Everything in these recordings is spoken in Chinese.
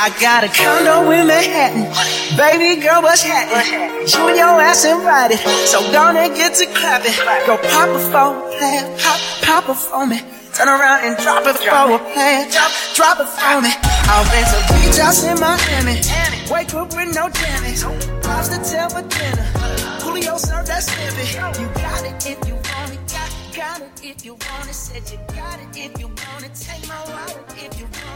I got a condo in Manhattan. Baby girl, what's happening? You and your ass invited. So gonna get to clapping. Go pop a plan. Pop, pop it for me. Turn around and drop it for a plan. Drop, drop it for me. I'll rent a beach house in Miami. Wake up with no jammies. Lobster tail for dinner. Julio served that snippet. You got it if you want it. Got, got it if you want it. Said you got it if you want it. Take my wallet if you want it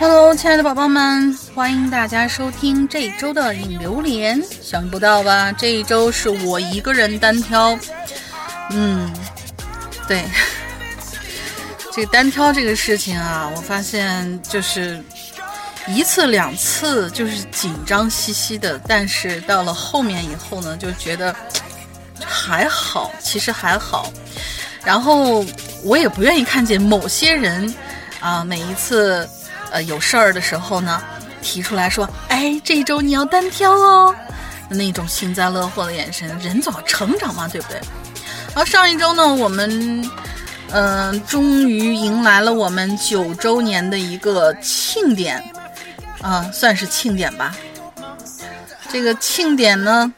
Hello，亲爱的宝宝们，欢迎大家收听这一周的引榴莲。想不到吧？这一周是我一个人单挑。嗯，对，这个单挑这个事情啊，我发现就是一次两次就是紧张兮兮的，但是到了后面以后呢，就觉得还好，其实还好。然后我也不愿意看见某些人啊，每一次呃有事儿的时候呢，提出来说，哎，这一周你要单挑哦，那种幸灾乐祸的眼神，人总要成长嘛，对不对？然后上一周呢，我们嗯、终于迎来了我们九周年的一个庆典，啊、算是庆典吧。这个庆典呢，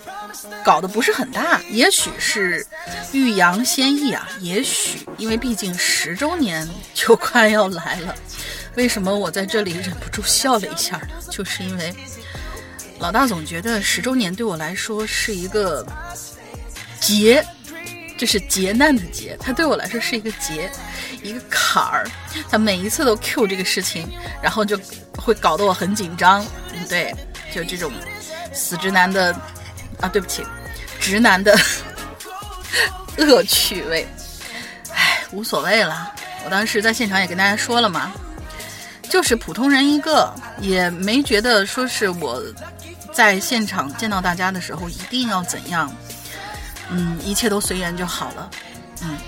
搞得不是很大，也许是欲扬先抑啊，也许因为毕竟十周年就快要来了。为什么我在这里忍不住笑了一下呢？就是因为老大总觉得十周年对我来说是一个劫，这是劫难的劫，它对我来说是一个劫，一个坎儿。他每一次都 Q 这个事情，然后就会搞得我很紧张。对，就这种死直男的啊，对不起，直男的 恶趣味。唉，无所谓了。我当时在现场也跟大家说了嘛，就是普通人一个，也没觉得说是我在现场见到大家的时候一定要怎样。嗯，一切都随缘就好了。嗯，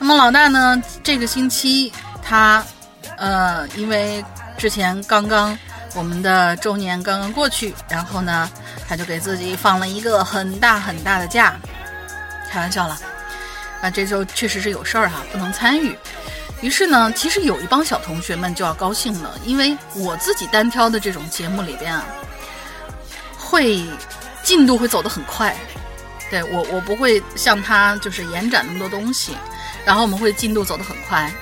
那么老大呢，这个星期他呃，因为之前刚刚我们的周年刚刚过去，然后呢，他就给自己放了一个很大很大的假，开玩笑了。那这周确实是有事儿哈，不能参与。于是呢，其实有一帮小同学们就要高兴了，因为我自己单挑的这种节目里边啊，会进度会走得很快。对我，我不会像他就是延展那么多东西，然后我们会进度走得很快。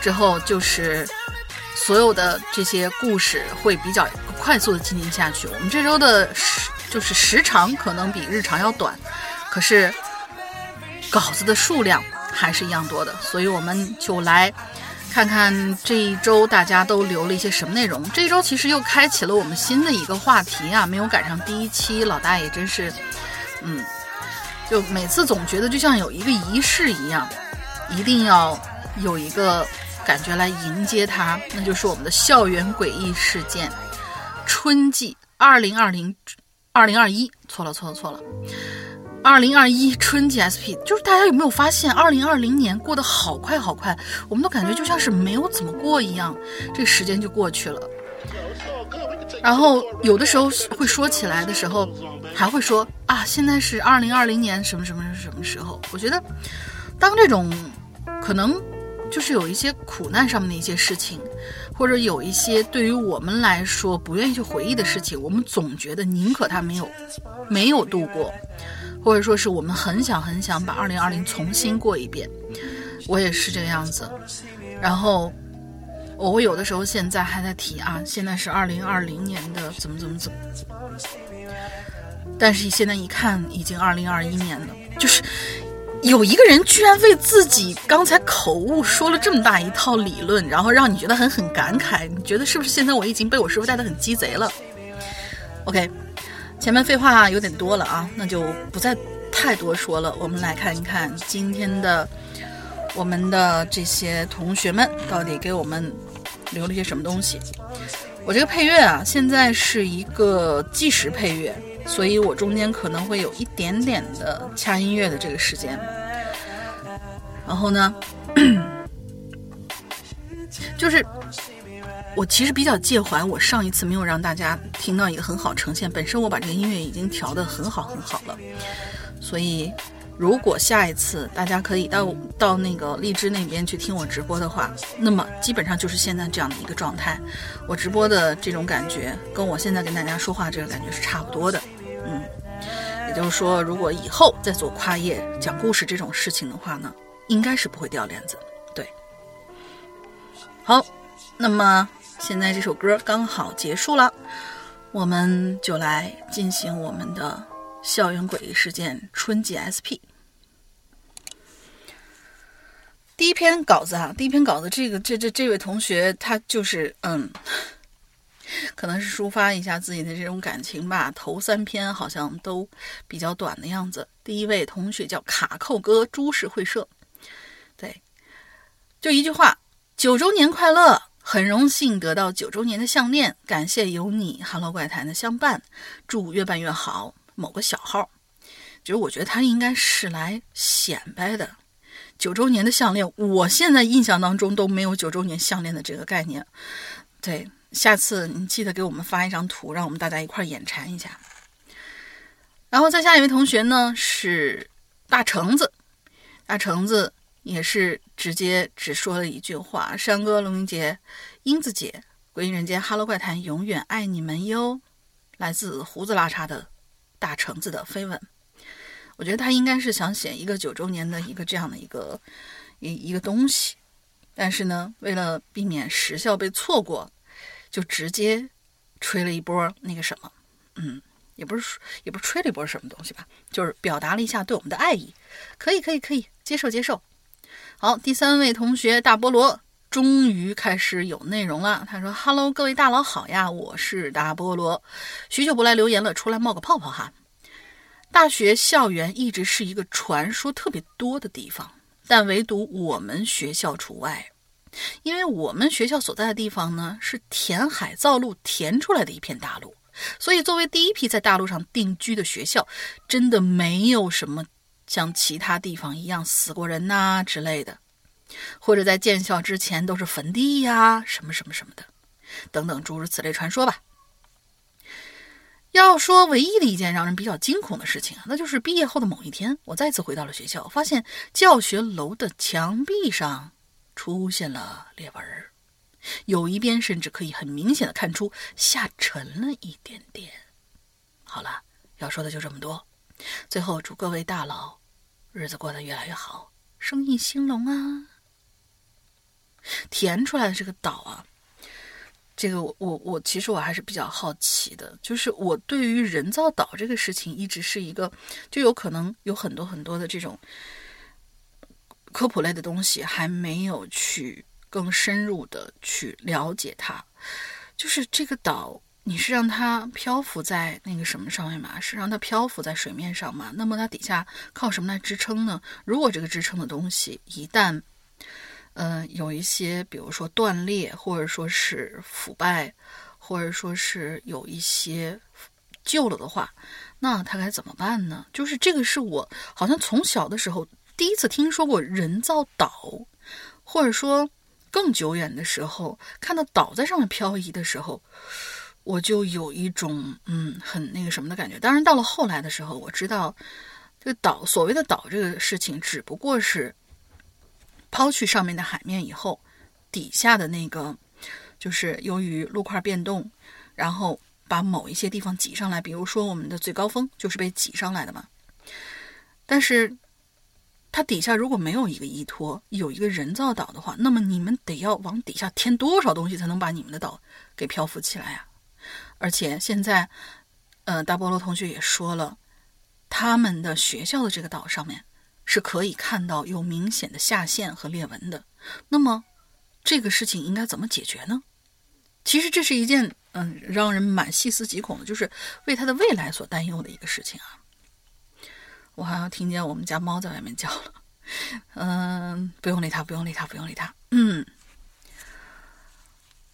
之后就是所有的这些故事会比较快速的进行下去。我们这周的时就是时长可能比日常要短，可是稿子的数量还是一样多的，所以我们就来看看这一周大家都留了一些什么内容。这一周其实又开启了我们新的一个话题啊，没有赶上第一期，老大爷真是，嗯，就每次总觉得就像有一个仪式一样，一定要有一个感觉来迎接它，那就是我们的校园诡异事件春季二零二零二零二一，错了错了错了。二零二一春季 SP，就是大家有没有发现，二零二零年过得好快好快，我们都感觉就像是没有怎么过一样，这个时间就过去了。然后有的时候会说起来的时候，还会说啊，现在是二零二零年什么什么什么时候？我觉得，当这种可能就是有一些苦难上面的一些事情，或者有一些对于我们来说不愿意去回忆的事情，我们总觉得宁可它没有没有度过，或者说是我们很想很想把二零二零重新过一遍。我也是这个样子，然后。我有的时候现在还在提啊，现在是二零二零年的怎么怎么怎么，但是现在一看已经二零二一年了，就是有一个人居然为自己刚才口误说了这么大一套理论，然后让你觉得很很感慨，你觉得是不是现在我已经被我师傅带的很鸡贼了？OK，前面废话有点多了啊，那就不再太多说了，我们来看一看今天的我们的这些同学们到底给我们。留了些什么东西？我这个配乐啊，现在是一个计时配乐，所以我中间可能会有一点点的掐音乐的这个时间。然后呢，就是我其实比较介怀，我上一次没有让大家听到一个很好呈现。本身我把这个音乐已经调得很好很好了，所以如果下一次大家可以到到那个荔枝那边去听我直播的话，那么基本上就是现在这样的一个状态。我直播的这种感觉，跟我现在跟大家说话这个感觉是差不多的。嗯，也就是说，如果以后再做跨页讲故事这种事情的话呢，应该是不会掉链子。对，好，那么现在这首歌刚好结束了，我们就来进行我们的校园诡异事件春季 SP。第一篇稿子啊，第一篇稿子，这个这这这位同学他就是嗯，可能是抒发一下自己的这种感情吧。头三篇好像都比较短的样子。第一位同学叫卡扣哥，株式会社，对，就一句话：九周年快乐！很荣幸得到九周年的项链，感谢有你，Hello 怪谈的相伴，祝越办越好。某个小号，就是我觉得他应该是来显摆的。九周年的项链，我现在印象当中都没有九周年项链的这个概念。对，下次你记得给我们发一张图，让我们大家一块儿眼馋一下。然后再下一位同学呢是大橙子，大橙子也是直接只说了一句话：山哥、龙云杰、英子姐、鬼影人间、哈喽怪谈，永远爱你们哟。来自胡子拉碴的大橙子的飞吻。我觉得他应该是想写一个九周年的一个这样的一个一一个东西，但是呢，为了避免时效被错过，就直接吹了一波那个什么，嗯，也不是也不是吹了一波什么东西吧，就是表达了一下对我们的爱意，可以可以可以接受接受。好，第三位同学大菠萝终于开始有内容了，他说：“Hello，各位大佬好呀，我是大菠萝，许久不来留言了，出来冒个泡泡哈。”大学校园一直是一个传说特别多的地方，但唯独我们学校除外，因为我们学校所在的地方呢是填海造陆填出来的一片大陆，所以作为第一批在大陆上定居的学校，真的没有什么像其他地方一样死过人呐之类的，或者在建校之前都是坟地呀什么什么什么的，等等诸如此类传说吧。要说唯一的一件让人比较惊恐的事情啊，那就是毕业后的某一天，我再次回到了学校，发现教学楼的墙壁上出现了裂纹，有一边甚至可以很明显的看出下沉了一点点。好了，要说的就这么多。最后祝各位大佬日子过得越来越好，生意兴隆啊！填出来的这个岛啊。这个我我我其实我还是比较好奇的，就是我对于人造岛这个事情一直是一个，就有可能有很多很多的这种科普类的东西还没有去更深入的去了解它。就是这个岛，你是让它漂浮在那个什么上面吗？是让它漂浮在水面上吗？那么它底下靠什么来支撑呢？如果这个支撑的东西一旦嗯，有一些，比如说断裂，或者说是腐败，或者说是有一些旧了的话，那它该怎么办呢？就是这个是我好像从小的时候第一次听说过人造岛，或者说更久远的时候看到岛在上面漂移的时候，我就有一种嗯很那个什么的感觉。当然到了后来的时候，我知道这个岛所谓的岛这个事情只不过是。抛去上面的海面以后，底下的那个就是由于陆块变动，然后把某一些地方挤上来。比如说我们的最高峰就是被挤上来的嘛。但是它底下如果没有一个依托，有一个人造岛的话，那么你们得要往底下添多少东西才能把你们的岛给漂浮起来呀？而且现在，呃，大菠萝同学也说了，他们的学校的这个岛上面。是可以看到有明显的下陷和裂纹的，那么这个事情应该怎么解决呢？其实这是一件嗯让人蛮细思极恐的，就是为他的未来所担忧的一个事情啊。我好像听见我们家猫在外面叫了，嗯，不用理它，不用理它，不用理它。嗯，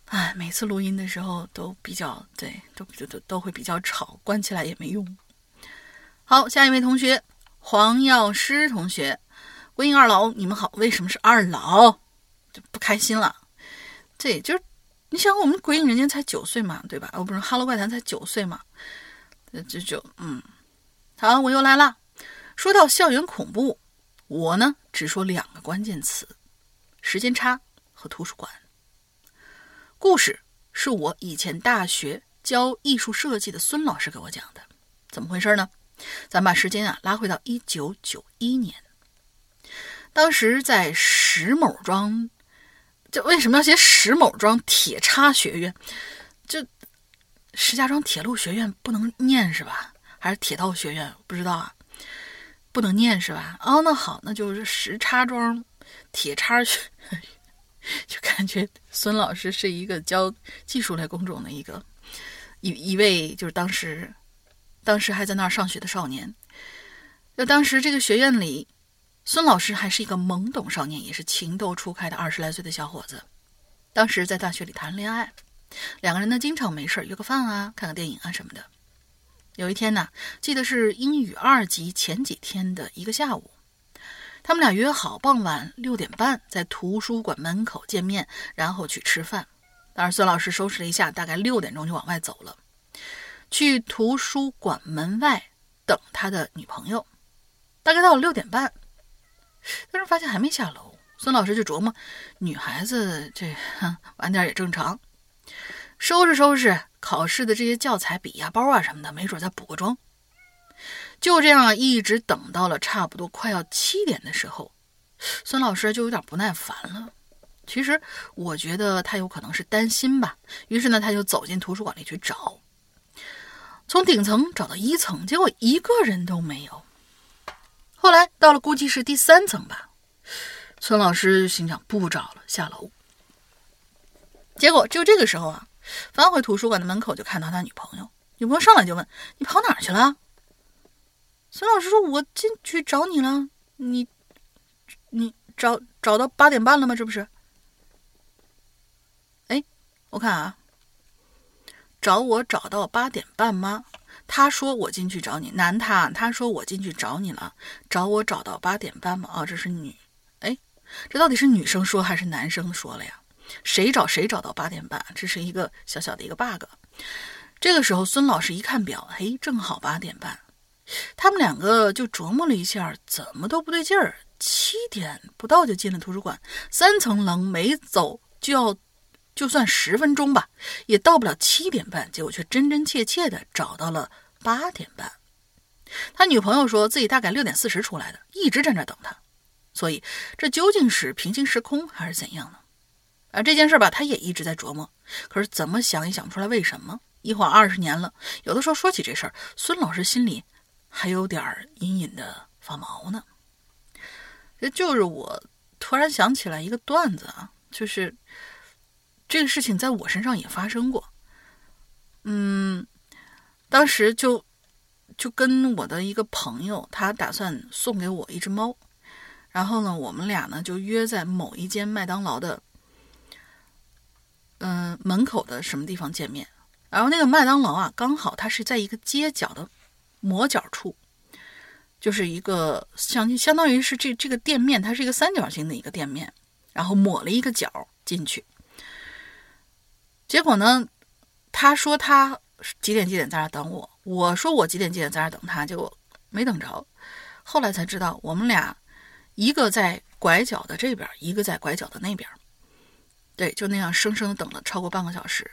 哎，每次录音的时候都比较对，都都都都会比较吵，关起来也没用。好，下一位同学。黄药师同学，归影二老，你们好。为什么是二老？就不开心了。这就是你想，我们鬼影人间才九岁嘛，对吧？哦，不是，哈喽怪谈才九岁嘛。这就嗯，好，我又来了。说到校园恐怖，我呢只说两个关键词：时间差和图书馆。故事是我以前大学教艺术设计的孙老师给我讲的，怎么回事呢？咱把时间啊拉回到一九九一年，当时在石某庄，这为什么要写石某庄铁叉学院？就石家庄铁路学院不能念是吧？还是铁道学院？不知道啊。不能念是吧？哦，那好，那就是石叉庄铁叉学，就感觉孙老师是一个教技术类工种的一个一一位，就是当时当时还在那儿上学的少年。就当时这个学院里，孙老师还是一个懵懂少年，也是情窦初开的二十来岁的小伙子。当时在大学里谈恋爱，两个人呢经常没事约个饭啊，看个电影啊什么的。有一天呢，记得是英语二级前几天的一个下午，他们俩约好傍晚六点半在图书馆门口见面，然后去吃饭。当然，孙老师收拾了一下，大概六点钟就往外走了，去图书馆门外等他的女朋友。大概到了六点半，但是发现还没下楼，孙老师就琢磨，女孩子这晚点也正常，收拾收拾。考试的这些教材、笔呀、包啊什么的，没准再补个妆。就这样一直等到了差不多快要七点的时候，孙老师就有点不耐烦了。其实我觉得他有可能是担心吧，于是呢，他就走进图书馆里去找，从顶层找到一层，结果一个人都没有。后来到了估计是第三层吧，孙老师心想不找了，下楼。结果就这个时候啊。返回图书馆的门口，就看到他女朋友。女朋友上来就问：“你跑哪儿去了？”孙老师说：“我进去找你了。你，你找找到八点半了吗？这不是？哎，我看啊，找我找到八点半吗？他说我进去找你，男他他说我进去找你了，找我找到八点半吗？哦，这是女，哎，这到底是女生说还是男生说了呀？”谁找谁找到八点半，这是一个小小的一个 bug。这个时候，孙老师一看表，嘿，正好八点半。他们两个就琢磨了一下，怎么都不对劲儿。七点不到就进了图书馆，三层楼没走就要，就算十分钟吧，也到不了七点半。结果却真真切切的找到了八点半。他女朋友说自己大概六点四十出来的，一直在那等他。所以，这究竟是平行时空还是怎样呢？啊，这件事儿吧，他也一直在琢磨，可是怎么想也想不出来为什么。一晃二十年了，有的时候说起这事儿，孙老师心里还有点隐隐的发毛呢。这就是我突然想起来一个段子啊，就是这个事情在我身上也发生过。嗯，当时就就跟我的一个朋友，他打算送给我一只猫，然后呢，我们俩呢就约在某一间麦当劳的。嗯，门口的什么地方见面？然后那个麦当劳啊，刚好它是在一个街角的抹角处，就是一个相相当于是这这个店面，它是一个三角形的一个店面，然后抹了一个角进去。结果呢，他说他几点几点在那等我，我说我几点几点在那等他，结果没等着。后来才知道，我们俩一个在拐角的这边，一个在拐角的那边。对，就那样生生等了超过半个小时，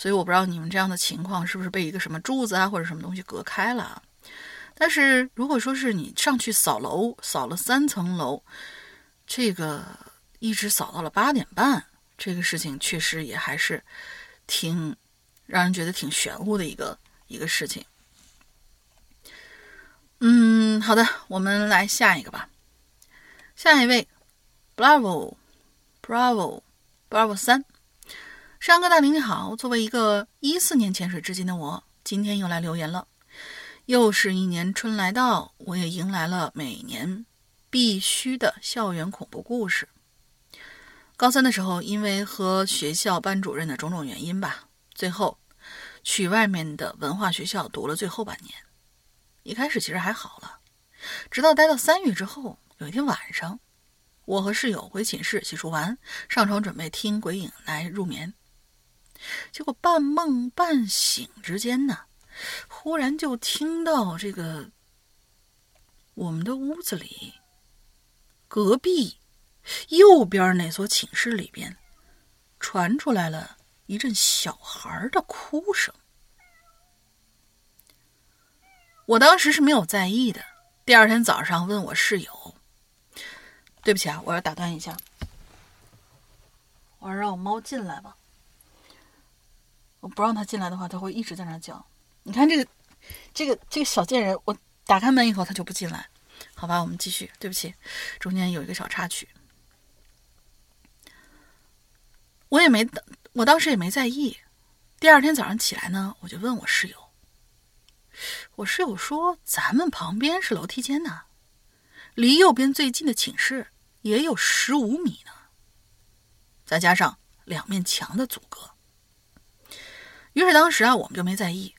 所以我不知道你们这样的情况是不是被一个什么柱子啊或者什么东西隔开了。但是如果说是你上去扫楼，扫了三层楼，这个一直扫到了八点半，这个事情确实也还是挺让人觉得挺玄乎的一个一个事情。嗯，好的，我们来下一个吧。下一位，Bravo，Bravo。Bravo 三，山哥大明你好，作为一个一四年潜水至今的我，今天又来留言了。又是一年春来到，我也迎来了每年必须的校园恐怖故事。高三的时候，因为和学校班主任的种种原因吧，最后去外面的文化学校读了最后半年。一开始其实还好了，直到待到三月之后，有一天晚上。我和室友回寝室洗漱完，上床准备听鬼影来入眠。结果半梦半醒之间呢，忽然就听到这个我们的屋子里，隔壁右边那所寝室里边，传出来了一阵小孩的哭声。我当时是没有在意的。第二天早上问我室友：“对不起啊，我要打断一下，我要让我猫进来吧。我不让他进来的话，他会一直在那叫。你看这个，这个，这个小贱人，我打开门以后他就不进来。好吧，我们继续。对不起，中间有一个小插曲，我也没，我当时也没在意。第二天早上起来呢，我就问我室友。”我室友说：“咱们旁边是楼梯间呢，离右边最近的寝室也有十五米呢，再加上两面墙的阻隔。”于是当时啊，我们就没在意。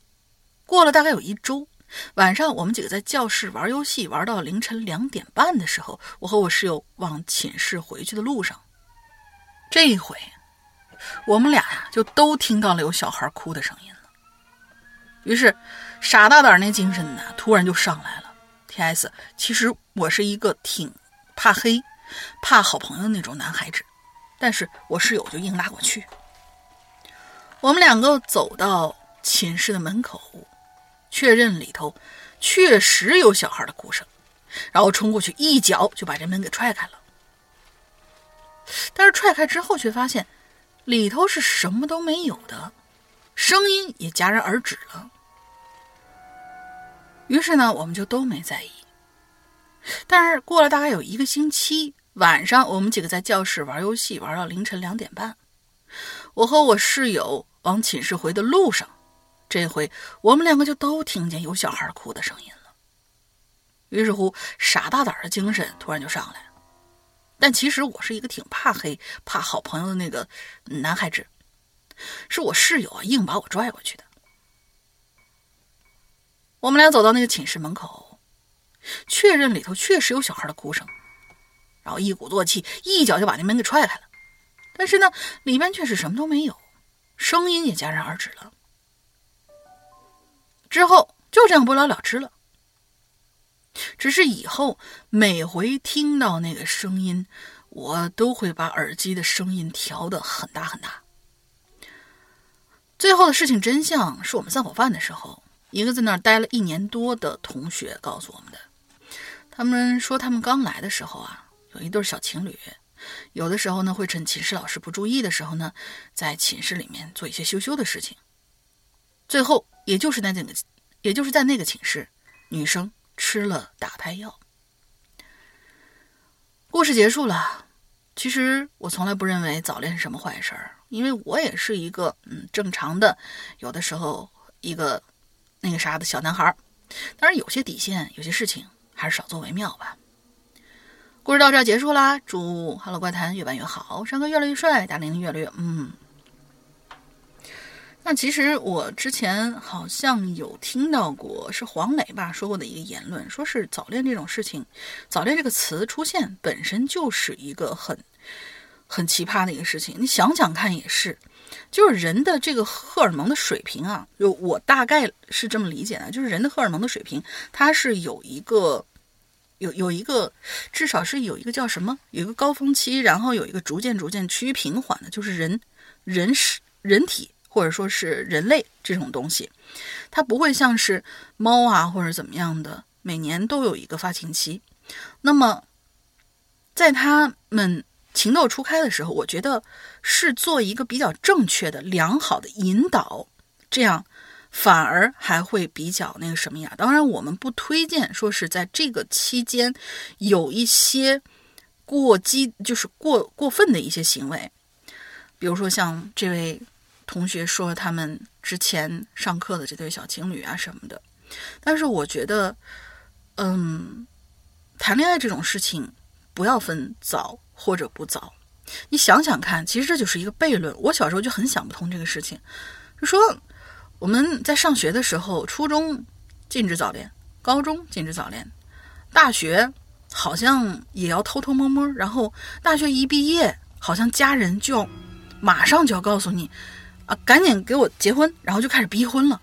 过了大概有一周，晚上我们几个在教室玩游戏，玩到凌晨两点半的时候，我和我室友往寝室回去的路上，这一回，我们俩呀就都听到了有小孩哭的声音了。于是。傻大胆那精神呢，突然就上来了。T.S. 其实我是一个挺怕黑、怕好朋友那种男孩子，但是我室友就硬拉我去。我们两个走到寝室的门口，确认里头确实有小孩的哭声，然后冲过去一脚就把这门给踹开了。但是踹开之后，却发现里头是什么都没有的，声音也戛然而止了。于是呢，我们就都没在意。但是过了大概有一个星期，晚上我们几个在教室玩游戏，玩到凌晨两点半。我和我室友往寝室回的路上，这回我们两个就都听见有小孩哭的声音了。于是乎，傻大胆的精神突然就上来了。但其实我是一个挺怕黑、怕好朋友的那个男孩子，是我室友啊硬把我拽过去的。我们俩走到那个寝室门口，确认里头确实有小孩的哭声，然后一鼓作气，一脚就把那门给踹开了。但是呢，里面却是什么都没有，声音也戛然而止了。之后就这样不了了之了。只是以后每回听到那个声音，我都会把耳机的声音调的很大很大。最后的事情真相是我们散伙饭的时候。一个在那儿待了一年多的同学告诉我们的，他们说他们刚来的时候啊，有一对小情侣，有的时候呢会趁寝室老师不注意的时候呢，在寝室里面做一些羞羞的事情。最后，也就是在那个，也就是在那个寝室，女生吃了打胎药。故事结束了。其实我从来不认为早恋是什么坏事儿，因为我也是一个嗯正常的，有的时候一个。那个啥的小男孩，当然有些底线，有些事情还是少做为妙吧。故事到这儿结束啦，祝《Hello 怪谈》越办越好，山哥越来越帅，大玲越来越嗯。那其实我之前好像有听到过，是黄磊吧说过的一个言论，说是早恋这种事情，早恋这个词出现本身就是一个很很奇葩的一个事情。你想想看，也是。就是人的这个荷尔蒙的水平啊，就我大概是这么理解的，就是人的荷尔蒙的水平，它是有一个，有有一个，至少是有一个叫什么，有一个高峰期，然后有一个逐渐逐渐趋于平缓的，就是人，人是人体或者说是人类这种东西，它不会像是猫啊或者怎么样的，每年都有一个发情期，那么在他们。情窦初开的时候，我觉得是做一个比较正确的、良好的引导，这样反而还会比较那个什么呀。当然，我们不推荐说是在这个期间有一些过激，就是过过分的一些行为，比如说像这位同学说他们之前上课的这对小情侣啊什么的。但是我觉得，嗯，谈恋爱这种事情不要分早。或者不早，你想想看，其实这就是一个悖论。我小时候就很想不通这个事情，就说我们在上学的时候，初中禁止早恋，高中禁止早恋，大学好像也要偷偷摸摸，然后大学一毕业，好像家人就要马上就要告诉你啊，赶紧给我结婚，然后就开始逼婚了。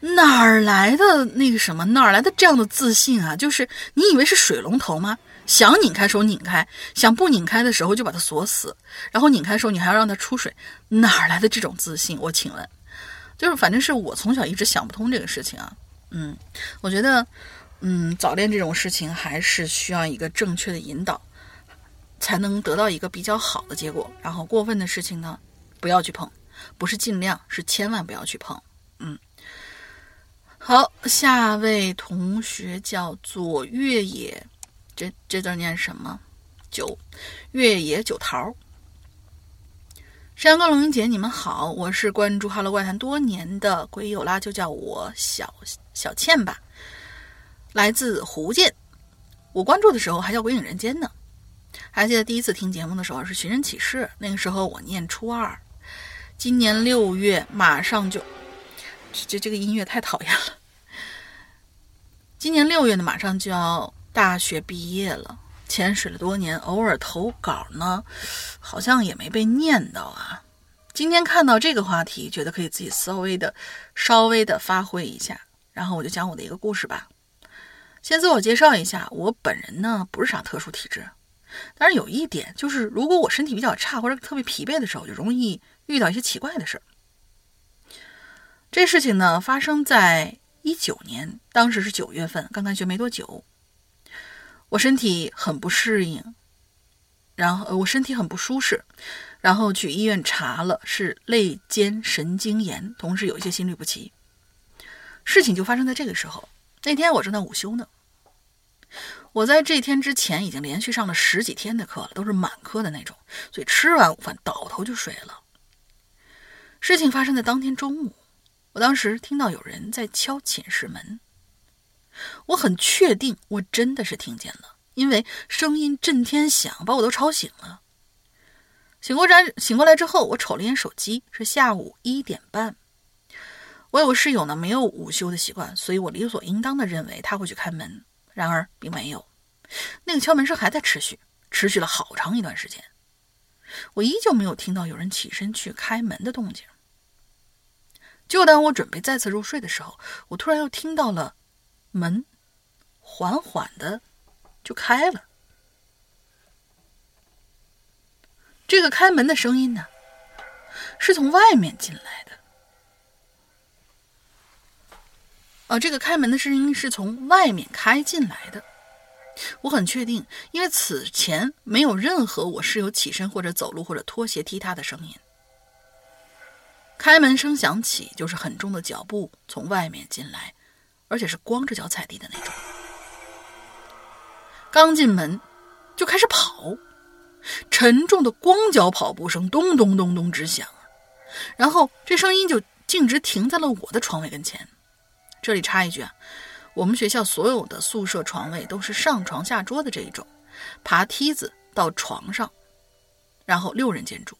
哪儿来的那个什么？哪儿来的这样的自信啊？就是你以为是水龙头吗？想拧开手拧开，想不拧开的时候就把它锁死，然后拧开的时候你还要让它出水，哪儿来的这种自信？我请问，就是反正是我从小一直想不通这个事情啊。嗯，我觉得，嗯，早恋这种事情还是需要一个正确的引导，才能得到一个比较好的结果。然后过分的事情呢，不要去碰，不是尽量，是千万不要去碰。嗯。好，下位同学叫做月野，这这字念什么？九月野九桃。山哥、龙英姐，你们好，我是关注《Hello 怪谈》多年的鬼友啦，就叫我小小倩吧。来自福建，我关注的时候还叫《鬼影人间》呢。还记得第一次听节目的时候是《寻人启事》，那个时候我念初二。今年六月马上就。这这个音乐太讨厌了。今年六月呢，马上就要大学毕业了，潜水了多年，偶尔投稿呢，好像也没被念到啊。今天看到这个话题，觉得可以自己稍微的、稍微的发挥一下，然后我就讲我的一个故事吧。先自我介绍一下，我本人呢不是啥特殊体质，但是有一点就是，如果我身体比较差或者特别疲惫的时候，就容易遇到一些奇怪的事儿。这事情呢，发生在一九年，当时是九月份，刚开学没多久。我身体很不适应，然后我身体很不舒适，然后去医院查了，是肋间神经炎，同时有一些心律不齐。事情就发生在这个时候，那天我正在午休呢。我在这天之前已经连续上了十几天的课了，都是满课的那种，所以吃完午饭倒头就睡了。事情发生在当天中午。我当时听到有人在敲寝室门，我很确定我真的是听见了，因为声音震天响，把我都吵醒了。醒过来，醒过来之后，我瞅了眼手机，是下午一点半。我有个室友呢，没有午休的习惯，所以我理所应当的认为他会去开门，然而并没有。那个敲门声还在持续，持续了好长一段时间，我依旧没有听到有人起身去开门的动静。就当我准备再次入睡的时候，我突然又听到了门缓缓的就开了。这个开门的声音呢，是从外面进来的。哦，这个开门的声音是从外面开进来的。我很确定，因为此前没有任何我室友起身或者走路或者拖鞋踢踏的声音。开门声响起，就是很重的脚步从外面进来，而且是光着脚踩地的那种。刚进门就开始跑，沉重的光脚跑步声咚咚咚咚直响，然后这声音就径直停在了我的床位跟前。这里插一句啊，我们学校所有的宿舍床位都是上床下桌的这一种，爬梯子到床上，然后六人间住。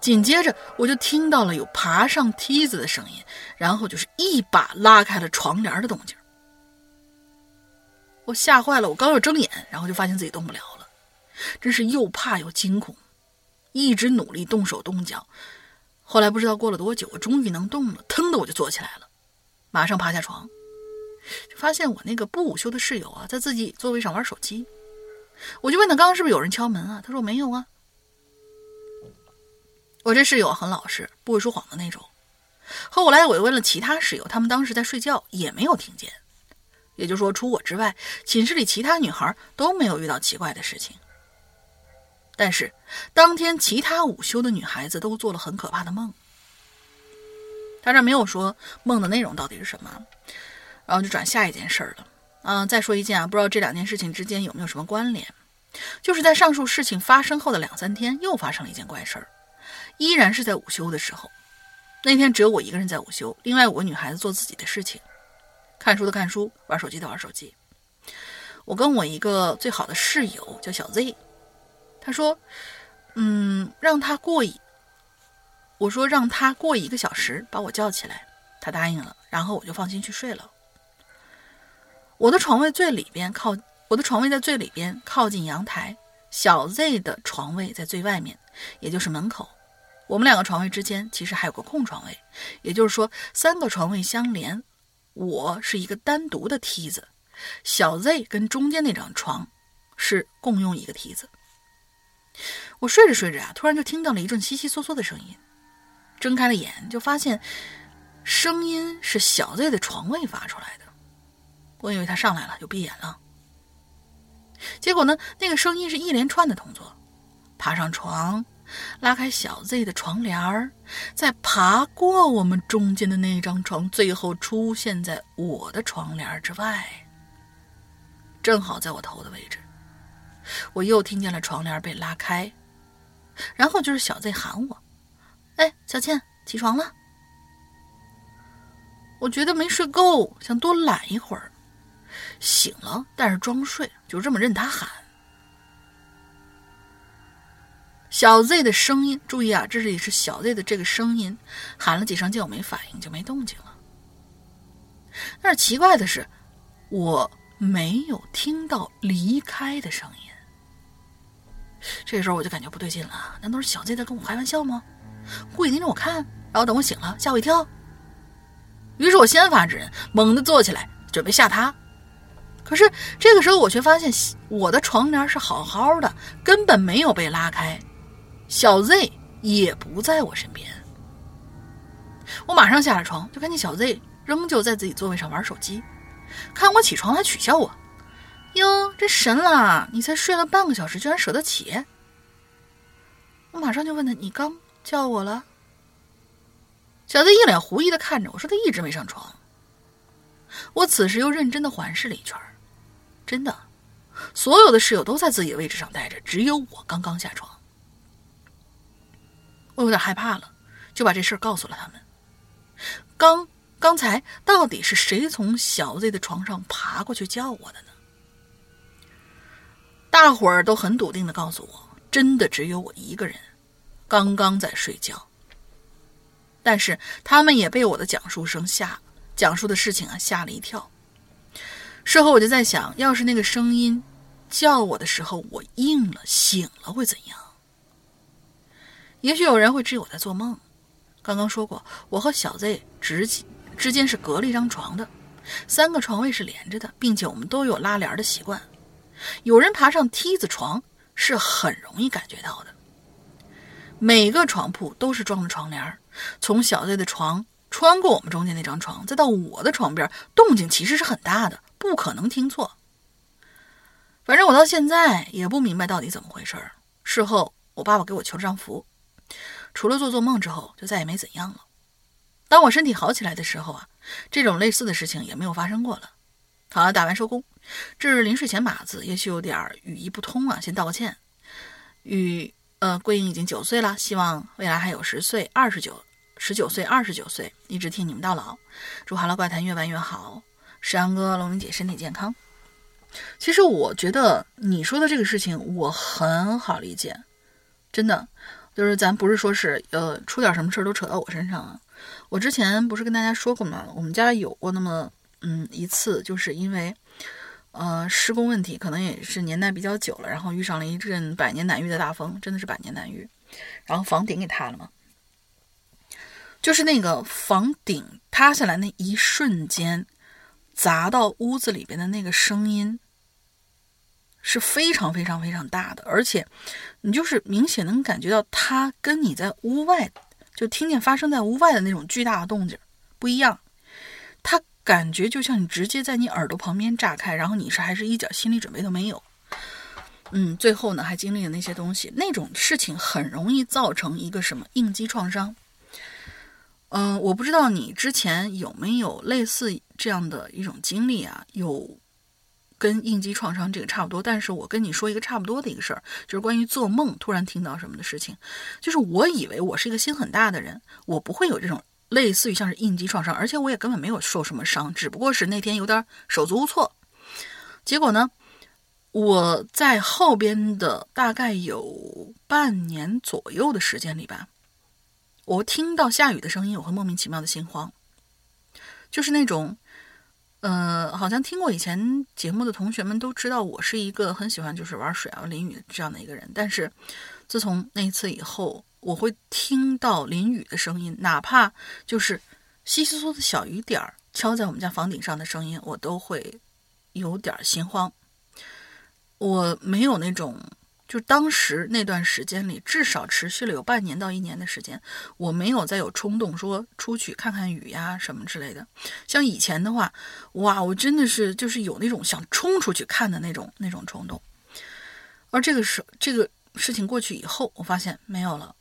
紧接着，我就听到了有爬上梯子的声音，然后就是一把拉开了床帘的动静。我吓坏了，我刚要睁眼，然后就发现自己动不了了，真是又怕又惊恐，一直努力动手动脚。后来不知道过了多久，我终于能动了，腾的我就坐起来了，马上爬下床，就发现我那个不午休的室友啊，在自己座位上玩手机。我就问他刚刚是不是有人敲门啊？他说没有啊。我这室友很老实，不会说谎的那种。后来我又问了其他室友，他们当时在睡觉，也没有听见。也就是说，除我之外，寝室里其他女孩都没有遇到奇怪的事情。但是当天其他午休的女孩子都做了很可怕的梦。他这没有说梦的内容到底是什么，然后就转下一件事儿了。嗯，再说一件啊，不知道这两件事情之间有没有什么关联？就是在上述事情发生后的两三天，又发生了一件怪事儿。依然是在午休的时候，那天只有我一个人在午休，另外五个女孩子做自己的事情，看书的看书，玩手机的玩手机。我跟我一个最好的室友叫小 Z，他说：“嗯，让他过一。”我说：“让他过一个小时把我叫起来。”他答应了，然后我就放心去睡了。我的床位最里边靠，我的床位在最里边靠近阳台，小 Z 的床位在最外面，也就是门口。我们两个床位之间其实还有个空床位，也就是说三个床位相连，我是一个单独的梯子，小 Z 跟中间那张床是共用一个梯子。我睡着睡着啊，突然就听到了一阵悉悉嗦嗦的声音，睁开了眼就发现声音是小 Z 的床位发出来的，我以为他上来了，就闭眼了。结果呢，那个声音是一连串的动作，爬上床。拉开小 Z 的床帘儿，再爬过我们中间的那张床，最后出现在我的床帘之外，正好在我头的位置。我又听见了床帘被拉开，然后就是小 Z 喊我：“哎，小倩，起床了。”我觉得没睡够，想多懒一会儿，醒了，但是装睡，就这么任他喊。小 Z 的声音，注意啊，这里是小 Z 的这个声音，喊了几声，见我没反应，就没动静了。但是奇怪的是，我没有听到离开的声音。这时候我就感觉不对劲了，难道是小 Z 在跟我开玩笑吗？故意盯着我看，然后等我醒了吓我一跳。于是我先发制人，猛地坐起来准备吓他。可是这个时候我却发现我的床帘是好好的，根本没有被拉开。小 Z 也不在我身边，我马上下了床，就看见小 Z 仍旧在自己座位上玩手机，看我起床还取笑我：“哟，这神了！你才睡了半个小时，居然舍得起。”我马上就问他：“你刚叫我了？”小 Z 一脸狐疑的看着我说：“他一直没上床。”我此时又认真的环视了一圈，真的，所有的室友都在自己的位置上待着，只有我刚刚下床。我有点害怕了，就把这事儿告诉了他们。刚刚才到底是谁从小 Z 的床上爬过去叫我的呢？大伙儿都很笃定的告诉我，真的只有我一个人，刚刚在睡觉。但是他们也被我的讲述声吓，讲述的事情啊吓了一跳。事后我就在想，要是那个声音叫我的时候我应了，醒了会怎样？也许有人会质疑我在做梦。刚刚说过，我和小 Z 之之间是隔了一张床的，三个床位是连着的，并且我们都有拉帘的习惯。有人爬上梯子床是很容易感觉到的。每个床铺都是装的床帘，从小 Z 的床穿过我们中间那张床，再到我的床边，动静其实是很大的，不可能听错。反正我到现在也不明白到底怎么回事。事后我爸爸给我求了张符。除了做做梦之后，就再也没怎样了。当我身体好起来的时候啊，这种类似的事情也没有发生过了。好了，打完收工。这是临睡前码字，也许有点语义不通啊，先道个歉。与呃，桂英已经九岁了，希望未来还有十岁、二十九、十九岁、二十九岁，一直听你们到老。祝哈喽怪谈越办越好，石阳哥、龙玲姐身体健康。其实我觉得你说的这个事情我很好理解，真的。就是咱不是说是呃出点什么事儿都扯到我身上啊。我之前不是跟大家说过吗？我们家有过那么嗯一次，就是因为呃施工问题，可能也是年代比较久了，然后遇上了一阵百年难遇的大风，真的是百年难遇，然后房顶给塌了嘛。就是那个房顶塌下来那一瞬间，砸到屋子里边的那个声音。是非常非常非常大的，而且你就是明显能感觉到它跟你在屋外就听见发生在屋外的那种巨大的动静不一样，它感觉就像你直接在你耳朵旁边炸开，然后你是还是一点心理准备都没有，嗯，最后呢还经历了那些东西，那种事情很容易造成一个什么应激创伤。嗯，我不知道你之前有没有类似这样的一种经历啊？有。跟应激创伤这个差不多，但是我跟你说一个差不多的一个事儿，就是关于做梦突然听到什么的事情。就是我以为我是一个心很大的人，我不会有这种类似于像是应激创伤，而且我也根本没有受什么伤，只不过是那天有点手足无措。结果呢，我在后边的大概有半年左右的时间里吧，我听到下雨的声音，我会莫名其妙的心慌，就是那种。嗯，好像听过以前节目的同学们都知道，我是一个很喜欢就是玩水啊、淋雨这样的一个人。但是自从那一次以后，我会听到淋雨的声音，哪怕就是稀稀疏疏的小雨点儿敲在我们家房顶上的声音，我都会有点心慌。我没有那种。就当时那段时间里，至少持续了有半年到一年的时间，我没有再有冲动说出去看看雨呀什么之类的。像以前的话，哇，我真的是就是有那种想冲出去看的那种那种冲动。而这个时这个事情过去以后，我发现没有了。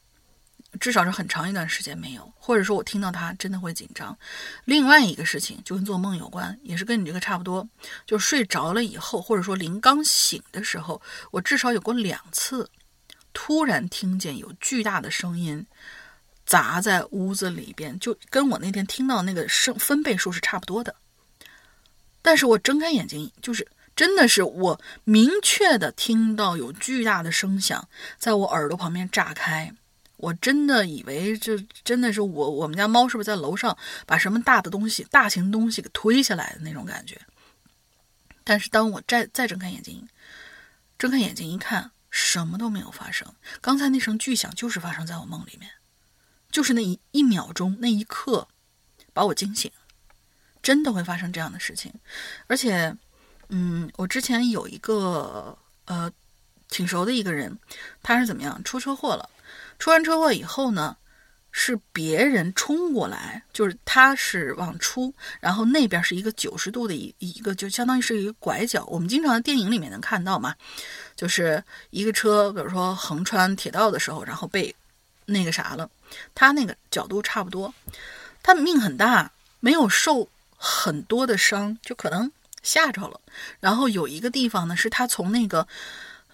至少是很长一段时间没有，或者说我听到它真的会紧张。另外一个事情就跟做梦有关，也是跟你这个差不多，就睡着了以后，或者说临刚醒的时候，我至少有过两次，突然听见有巨大的声音砸在屋子里边，就跟我那天听到那个声分贝数是差不多的。但是我睁开眼睛，就是真的是我明确的听到有巨大的声响在我耳朵旁边炸开。我真的以为这真的是我我们家猫是不是在楼上把什么大的东西、大型东西给推下来的那种感觉？但是当我再再睁开眼睛，睁开眼睛一看，什么都没有发生。刚才那声巨响就是发生在我梦里面，就是那一一秒钟那一刻把我惊醒，真的会发生这样的事情。而且，嗯，我之前有一个呃挺熟的一个人，他是怎么样出车祸了？出完车祸以后呢，是别人冲过来，就是他是往出，然后那边是一个九十度的一一个，就相当于是一个拐角。我们经常在电影里面能看到嘛，就是一个车，比如说横穿铁道的时候，然后被那个啥了，他那个角度差不多。他命很大，没有受很多的伤，就可能吓着了。然后有一个地方呢，是他从那个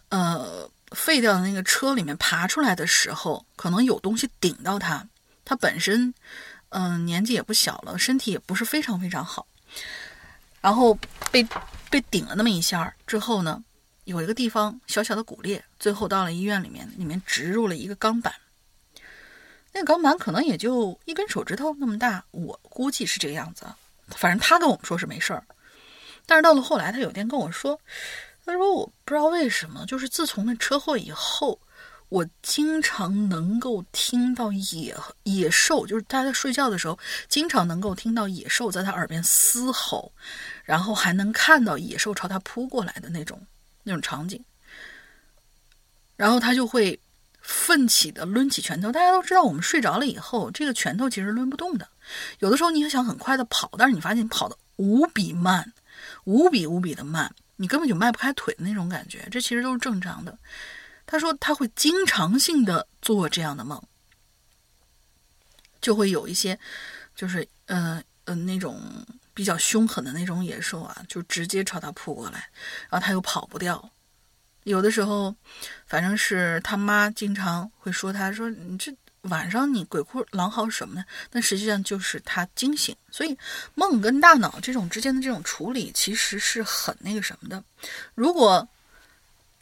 呃。废掉的那个车里面爬出来的时候，可能有东西顶到他。他本身，嗯，年纪也不小了，身体也不是非常非常好。然后被被顶了那么一下之后呢，有一个地方小小的骨裂，最后到了医院里面，里面植入了一个钢板。那个钢板可能也就一根手指头那么大，我估计是这个样子。反正他跟我们说是没事儿，但是到了后来，他有天跟我说。他说：“我不知道为什么，就是自从那车祸以后，我经常能够听到野野兽，就是他在睡觉的时候，经常能够听到野兽在他耳边嘶吼，然后还能看到野兽朝他扑过来的那种那种场景。然后他就会奋起的抡起拳头。大家都知道，我们睡着了以后，这个拳头其实抡不动的。有的时候你想很快的跑，但是你发现跑的无比慢，无比无比的慢。”你根本就迈不开腿的那种感觉，这其实都是正常的。他说他会经常性的做这样的梦，就会有一些，就是呃呃那种比较凶狠的那种野兽啊，就直接朝他扑过来，然后他又跑不掉。有的时候，反正是他妈经常会说他说你这。晚上你鬼哭狼嚎什么呢？但实际上就是他惊醒，所以梦跟大脑这种之间的这种处理其实是很那个什么的。如果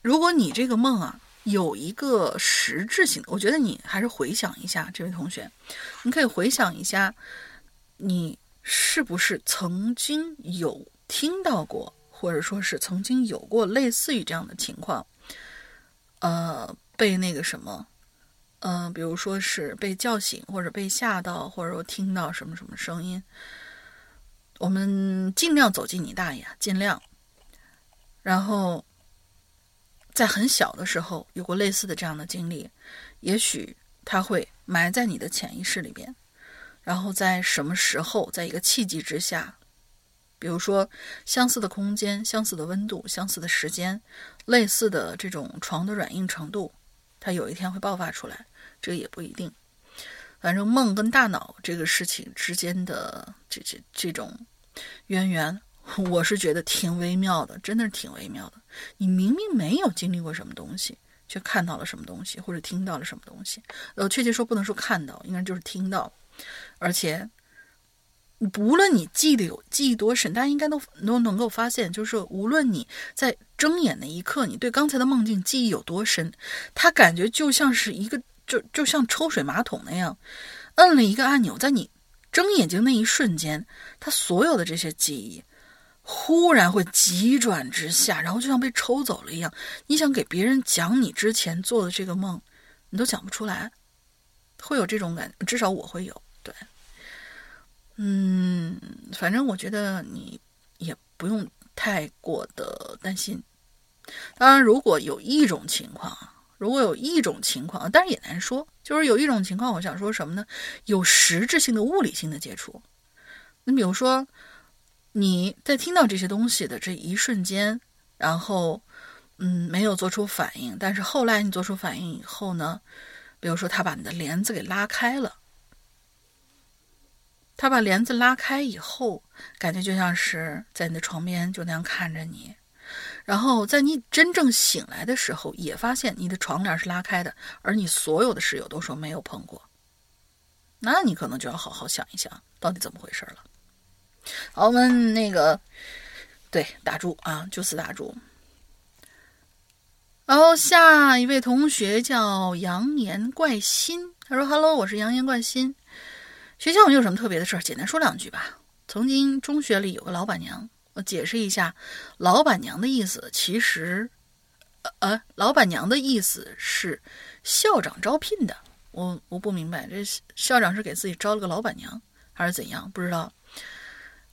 如果你这个梦啊有一个实质性的，我觉得你还是回想一下，这位同学，你可以回想一下，你是不是曾经有听到过，或者说是曾经有过类似于这样的情况，呃，被那个什么。嗯，比如说是被叫醒，或者被吓到，或者说听到什么什么声音，我们尽量走进你大爷，尽量。然后，在很小的时候有过类似的这样的经历，也许他会埋在你的潜意识里边。然后在什么时候，在一个契机之下，比如说相似的空间、相似的温度、相似的时间、类似的这种床的软硬程度。它有一天会爆发出来，这个也不一定。反正梦跟大脑这个事情之间的这这这种渊源，我是觉得挺微妙的，真的是挺微妙的。你明明没有经历过什么东西，却看到了什么东西，或者听到了什么东西。呃，确切说不能说看到，应该就是听到。而且，不论你记得有记忆多深，大家应该都都能够发现，就是无论你在。睁眼那一刻，你对刚才的梦境记忆有多深？它感觉就像是一个，就就像抽水马桶那样，摁了一个按钮，在你睁眼睛那一瞬间，它所有的这些记忆忽然会急转直下，然后就像被抽走了一样。你想给别人讲你之前做的这个梦，你都讲不出来，会有这种感，至少我会有。嗯，反正我觉得你也不用太过的担心。当然，如果有一种情况，如果有一种情况，但是也难说，就是有一种情况，我想说什么呢？有实质性的物理性的接触。你比如说，你在听到这些东西的这一瞬间，然后。嗯，没有做出反应，但是后来你做出反应以后呢？比如说他把你的帘子给拉开了，他把帘子拉开以后，感觉就像是在你的床边就那样看着你，然后在你真正醒来的时候，也发现你的床帘是拉开的，而你所有的室友都说没有碰过，那你可能就要好好想一想，到底怎么回事了。好，我们那个对打住啊，就此打住。然后下一位同学叫杨言怪心，他说：“Hello，我是杨言怪心。学校没有什么特别的事儿，简单说两句吧。曾经中学里有个老板娘，我解释一下，老板娘的意思其实，呃，老板娘的意思是校长招聘的。我我不明白，这校长是给自己招了个老板娘还是怎样？不知道，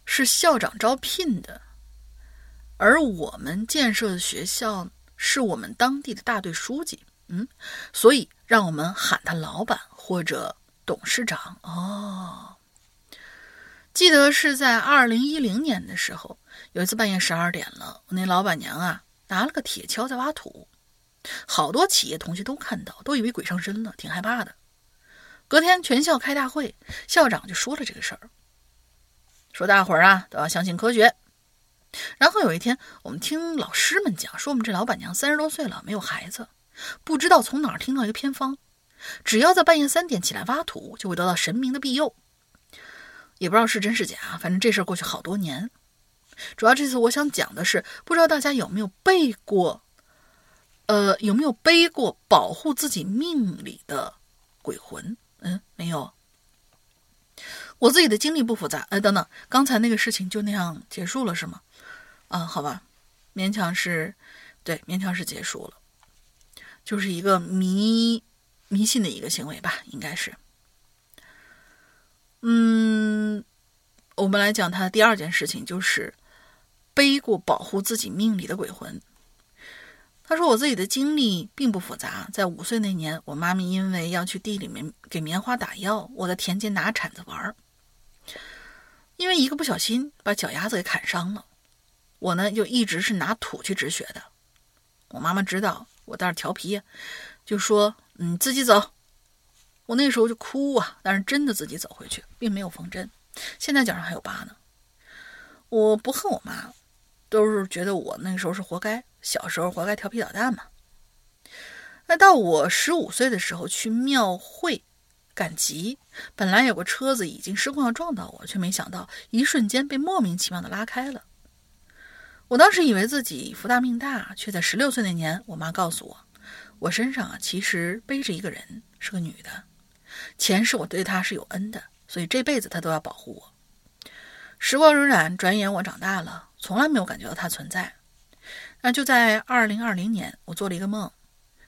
是校长招聘的，而我们建设的学校。”是我们当地的大队书记，嗯，所以让我们喊他老板或者董事长哦。记得是在二零一零年的时候，有一次半夜十二点了，我那老板娘啊拿了个铁锹在挖土，好多企业同学都看到，都以为鬼上身了，挺害怕的。隔天全校开大会，校长就说了这个事儿，说大伙儿啊都要相信科学。然后有一天，我们听老师们讲说，我们这老板娘三十多岁了，没有孩子，不知道从哪儿听到一个偏方，只要在半夜三点起来挖土，就会得到神明的庇佑。也不知道是真是假，反正这事儿过去好多年。主要这次我想讲的是，不知道大家有没有背过，呃，有没有背过保护自己命里的鬼魂？嗯，没有。我自己的经历不复杂。哎，等等，刚才那个事情就那样结束了是吗？啊，好吧，勉强是，对，勉强是结束了，就是一个迷迷信的一个行为吧，应该是。嗯，我们来讲他的第二件事情，就是背过保护自己命里的鬼魂。他说我自己的经历并不复杂，在五岁那年，我妈咪因为要去地里面给棉花打药，我在田间拿铲子玩，因为一个不小心把脚丫子给砍伤了。我呢，就一直是拿土去止血的。我妈妈知道我在那调皮，就说：“嗯自己走。”我那时候就哭啊，但是真的自己走回去，并没有缝针。现在脚上还有疤呢。我不恨我妈，都是觉得我那时候是活该，小时候活该调皮捣蛋嘛。那到我十五岁的时候去庙会赶集，本来有个车子已经失控要撞到我，却没想到一瞬间被莫名其妙的拉开了。我当时以为自己福大命大，却在十六岁那年，我妈告诉我，我身上啊其实背着一个人，是个女的。前世我对她是有恩的，所以这辈子她都要保护我。时光荏苒，转眼我长大了，从来没有感觉到她存在。那就在二零二零年，我做了一个梦，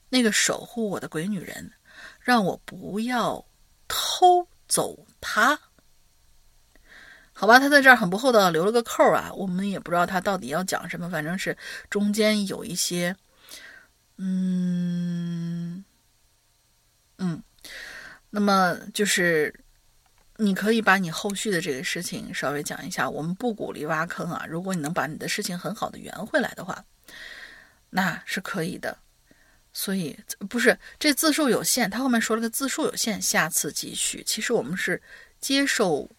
那个守护我的鬼女人，让我不要偷走她。好吧，他在这儿很不厚道留了个扣啊，我们也不知道他到底要讲什么，反正是中间有一些，嗯嗯，那么就是你可以把你后续的这个事情稍微讲一下，我们不鼓励挖坑啊，如果你能把你的事情很好的圆回来的话，那是可以的。所以不是这字数有限，他后面说了个字数有限，下次继续。其实我们是接受。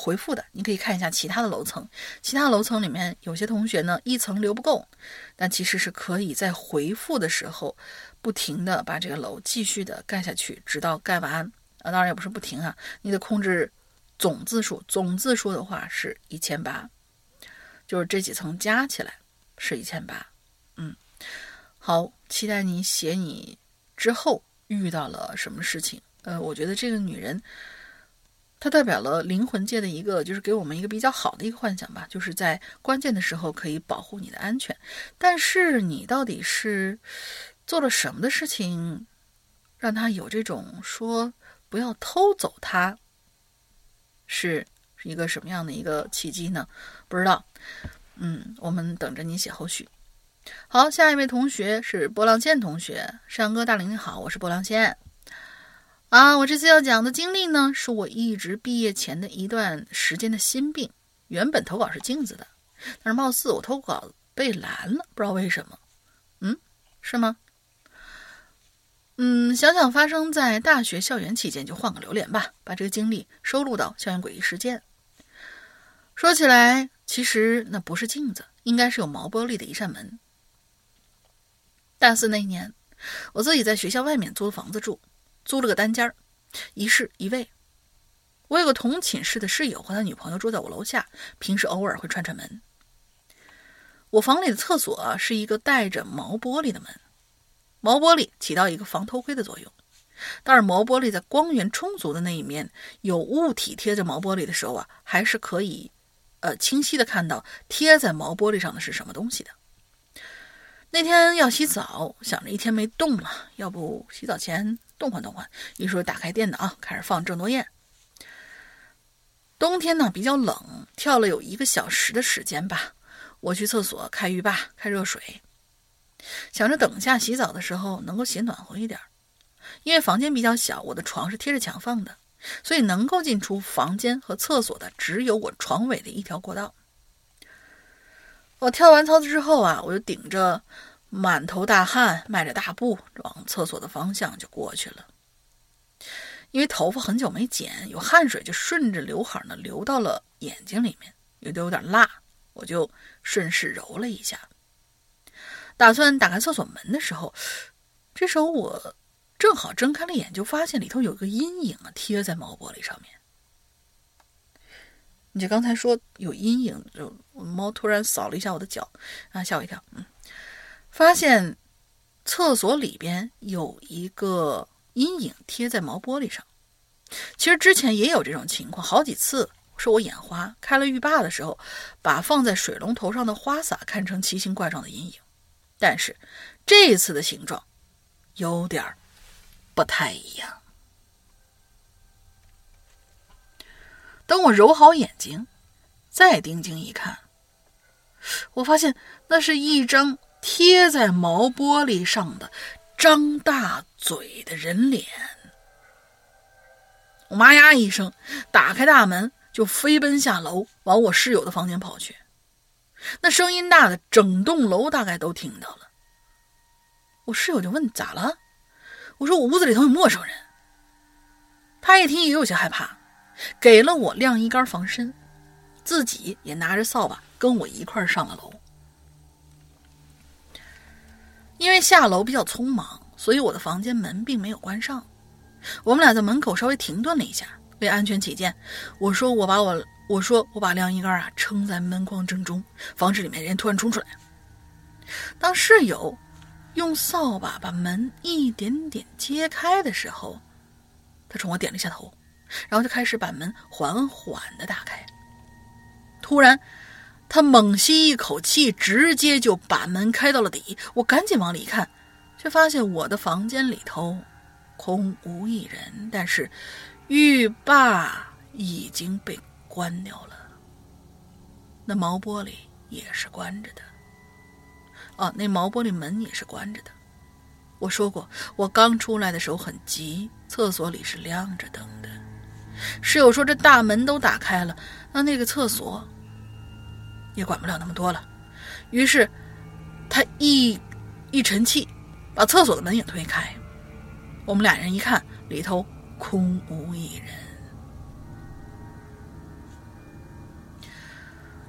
回复的，你可以看一下其他的楼层，其他楼层里面有些同学呢，一层留不够，但其实是可以在回复的时候，不停的把这个楼继续的盖下去，直到盖完啊。当然也不是不停啊，你得控制总字数，总字数的话是一千八，就是这几层加起来是一千八。嗯，好，期待你写你之后遇到了什么事情。呃，我觉得这个女人。它代表了灵魂界的一个，就是给我们一个比较好的一个幻想吧，就是在关键的时候可以保护你的安全。但是你到底是做了什么的事情，让他有这种说不要偷走它，是一个什么样的一个契机呢？不知道。嗯，我们等着你写后续。好，下一位同学是波浪线同学，山哥大林你好，我是波浪线。啊，我这次要讲的经历呢，是我一直毕业前的一段时间的心病。原本投稿是镜子的，但是貌似我投稿被拦了，不知道为什么。嗯，是吗？嗯，想想发生在大学校园期间，就换个留言吧，把这个经历收录到校园诡异事件。说起来，其实那不是镜子，应该是有毛玻璃的一扇门。大四那年，我自己在学校外面租房子住，租了个单间儿，一室一卫。我有个同寝室的室友和他女朋友住在我楼下，平时偶尔会串串门。我房里的厕所是一个带着毛玻璃的门。毛玻璃起到一个防偷窥的作用，但是毛玻璃在光源充足的那一面有物体贴着毛玻璃的时候啊，还是可以，呃，清晰的看到贴在毛玻璃上的是什么东西的。那天要洗澡，想着一天没动了，要不洗澡前动换动换。于是打开电脑，开始放郑多燕。冬天呢比较冷，跳了有一个小时的时间吧。我去厕所开浴霸，开热水。想着等下洗澡的时候能够洗暖和一点，因为房间比较小，我的床是贴着墙放的，所以能够进出房间和厕所的只有我床尾的一条过道。我跳完操之后啊，我就顶着满头大汗，迈着大步往厕所的方向就过去了。因为头发很久没剪，有汗水就顺着刘海呢流到了眼睛里面，有的有点辣，我就顺势揉了一下。打算打开厕所门的时候，这时候我正好睁开了眼，就发现里头有个阴影啊，贴在猫玻璃上面。你就刚才说有阴影，就猫突然扫了一下我的脚，啊，吓我一跳。嗯，发现厕所里边有一个阴影贴在毛玻璃上。其实之前也有这种情况，好几次是我眼花，开了浴霸的时候，把放在水龙头上的花洒看成奇形怪状的阴影。但是这一次的形状有点不太一样。等我揉好眼睛，再定睛一看，我发现那是一张贴在毛玻璃上的张大嘴的人脸。我妈呀一声，打开大门就飞奔下楼，往我室友的房间跑去。那声音大的，整栋楼大概都听到了。我室友就问：“咋了？”我说：“我屋子里头有陌生人。”他一听也有些害怕，给了我晾衣杆防身，自己也拿着扫把跟我一块上了楼。因为下楼比较匆忙，所以我的房间门并没有关上。我们俩在门口稍微停顿了一下，为安全起见，我说：“我把我。”我说：“我把晾衣杆啊撑在门框正中，防止里面人突然冲出来。”当室友用扫把把门一点点揭开的时候，他冲我点了一下头，然后就开始把门缓缓的打开。突然，他猛吸一口气，直接就把门开到了底。我赶紧往里看，却发现我的房间里头空无一人，但是浴霸已经被。关掉了，那毛玻璃也是关着的。哦，那毛玻璃门也是关着的。我说过，我刚出来的时候很急，厕所里是亮着灯的。室友说这大门都打开了，那那个厕所也管不了那么多了。于是他一一沉气，把厕所的门也推开。我们俩人一看，里头空无一人。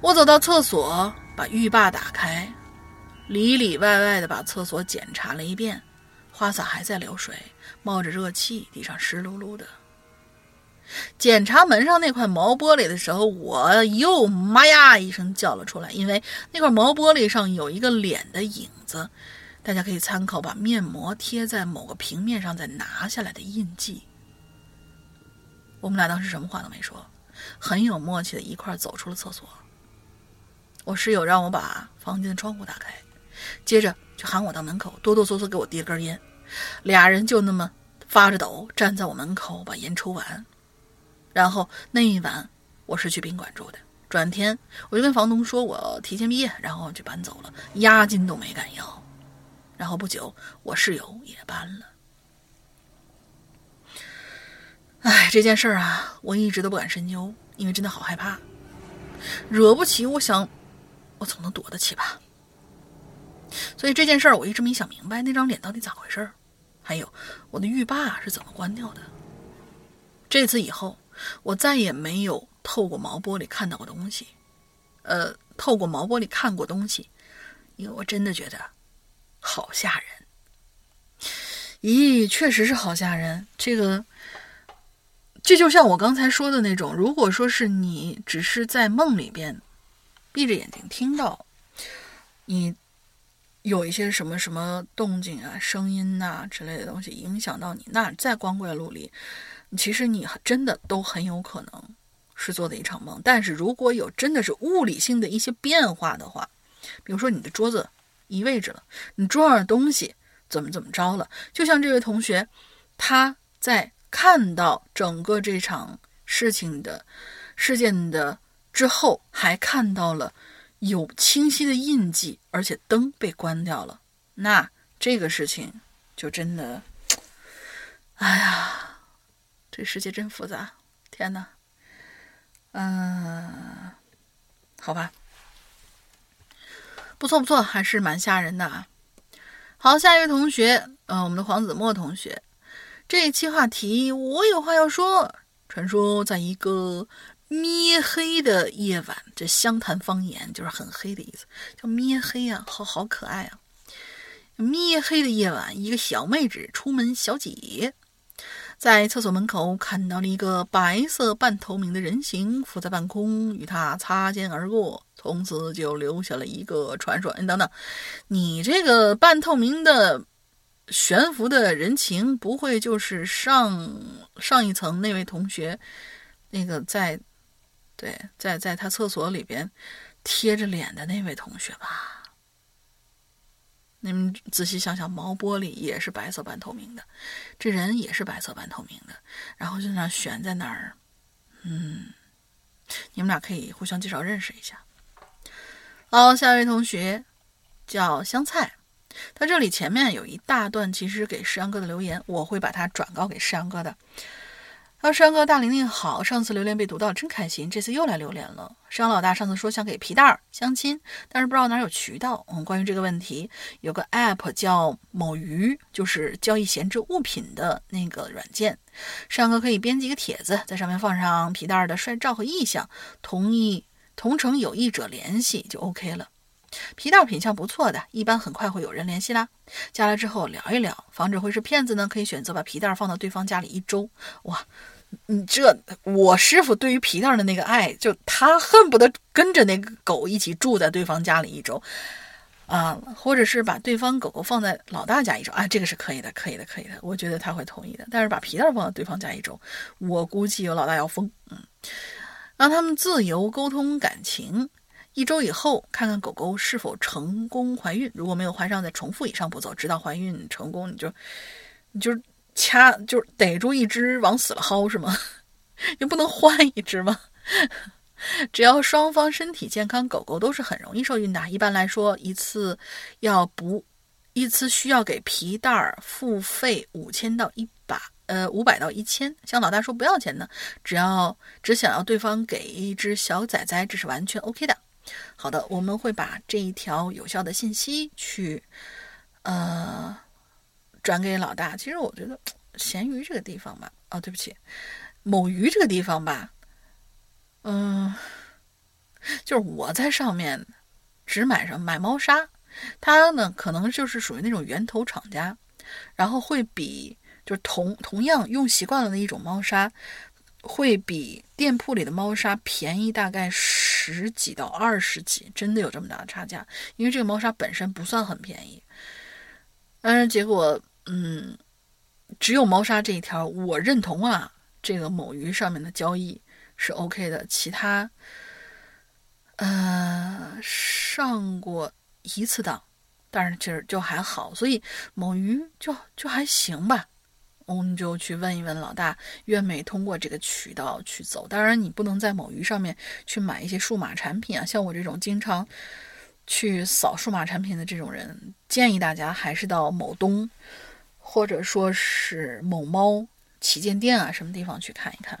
我走到厕所，把浴霸打开，里里外外的把厕所检查了一遍，花洒还在流水，冒着热气，地上湿漉漉的。检查门上那块毛玻璃的时候，我又妈呀一声叫了出来，因为那块毛玻璃上有一个脸的影子，大家可以参考把面膜贴在某个平面上再拿下来的印记。我们俩当时什么话都没说，很有默契的一块走出了厕所。我室友让我把房间的窗户打开，接着就喊我到门口，哆哆嗦嗦给我递了根烟，俩人就那么发着抖站在我门口把烟抽完。然后那一晚我是去宾馆住的。转天我就跟房东说我提前毕业，然后就搬走了，押金都没敢要。然后不久我室友也搬了。哎，这件事儿啊，我一直都不敢深究，因为真的好害怕，惹不起。我想，我总能躲得起吧。所以这件事儿我一直没想明白，那张脸到底咋回事儿？还有我的浴霸是怎么关掉的？这次以后，我再也没有透过毛玻璃看到过东西。呃，透过毛玻璃看过东西，因为我真的觉得好吓人。咦，确实是好吓人。这个。这就像我刚才说的那种，如果说是你只是在梦里边闭着眼睛听到你有一些什么什么动静啊、声音呐之类的东西影响到你，那在光怪陆离，其实你真的都很有可能是做的一场梦。但是如果有真的是物理性的一些变化的话，比如说你的桌子移位置了，你桌上的东西怎么怎么着了，就像这位同学他在。看到整个这场事情的事件的之后，还看到了有清晰的印记，而且灯被关掉了。那这个事情就真的，哎呀，这世界真复杂！天哪，嗯，好吧，不错不错，还是蛮吓人的啊。好，下一位同学，嗯，我们的黄子墨同学。这一期话题，我有话要说。传说在一个咩黑的夜晚，这湘潭方言就是很黑的意思，叫咩黑啊，好好可爱啊。咩黑的夜晚，一个小妹纸出门小姐，在厕所门口看到了一个白色半透明的人形浮在半空，与他擦肩而过，从此就留下了一个传说。你等等，你这个半透明的。悬浮的人情不会就是上上一层那位同学，那个在，对，在在他厕所里边贴着脸的那位同学吧？你们仔细想想，毛玻璃也是白色半透明的，这人也是白色半透明的，然后就那悬在那儿，嗯，你们俩可以互相介绍认识一下。好，下一位同学叫香菜。他这里前面有一大段，其实给石阳哥的留言，我会把它转告给石阳哥的。啊，山哥，大玲玲好，上次榴莲被读到，真开心，这次又来榴莲了。山老大上次说想给皮蛋儿相亲，但是不知道哪有渠道。嗯，关于这个问题，有个 app 叫某鱼，就是交易闲置物品的那个软件。山哥可以编辑一个帖子，在上面放上皮蛋儿的帅照和意向，同意同城有意者联系就 OK 了。皮蛋品相不错的，一般很快会有人联系啦。加了之后聊一聊，防止会是骗子呢，可以选择把皮蛋放到对方家里一周。哇，你这我师傅对于皮蛋的那个爱，就他恨不得跟着那个狗一起住在对方家里一周啊，或者是把对方狗狗放在老大家一周啊，这个是可以的，可以的，可以的。我觉得他会同意的。但是把皮蛋放到对方家一周，我估计有老大要疯。嗯，让他们自由沟通感情。一周以后，看看狗狗是否成功怀孕。如果没有怀上，再重复以上步骤，直到怀孕成功，你就，你就掐，就是逮住一只往死了薅，是吗？你不能换一只吗？只要双方身体健康，狗狗都是很容易受孕的。一般来说，一次要不一次需要给皮蛋儿付费五千到一百，呃，五百到一千。像老大说不要钱的，只要只想要对方给一只小崽崽，这是完全 OK 的。好的，我们会把这一条有效的信息去，呃，转给老大。其实我觉得咸鱼这个地方吧，哦，对不起，某鱼这个地方吧，嗯，就是我在上面只买上买猫砂，它呢可能就是属于那种源头厂家，然后会比就是同同样用习惯了的一种猫砂。会比店铺里的猫砂便宜大概十十几到二十几，真的有这么大的差价。因为这个猫砂本身不算很便宜，但是结果，嗯，只有猫砂这一条，我认同啊，这个某鱼上面的交易是 OK 的，其他，呃，上过一次当，但是其实就还好，所以某鱼就就还行吧。我们就去问一问老大，愿没通过这个渠道去走。当然，你不能在某鱼上面去买一些数码产品啊。像我这种经常去扫数码产品的这种人，建议大家还是到某东或者说是某猫旗舰店啊，什么地方去看一看。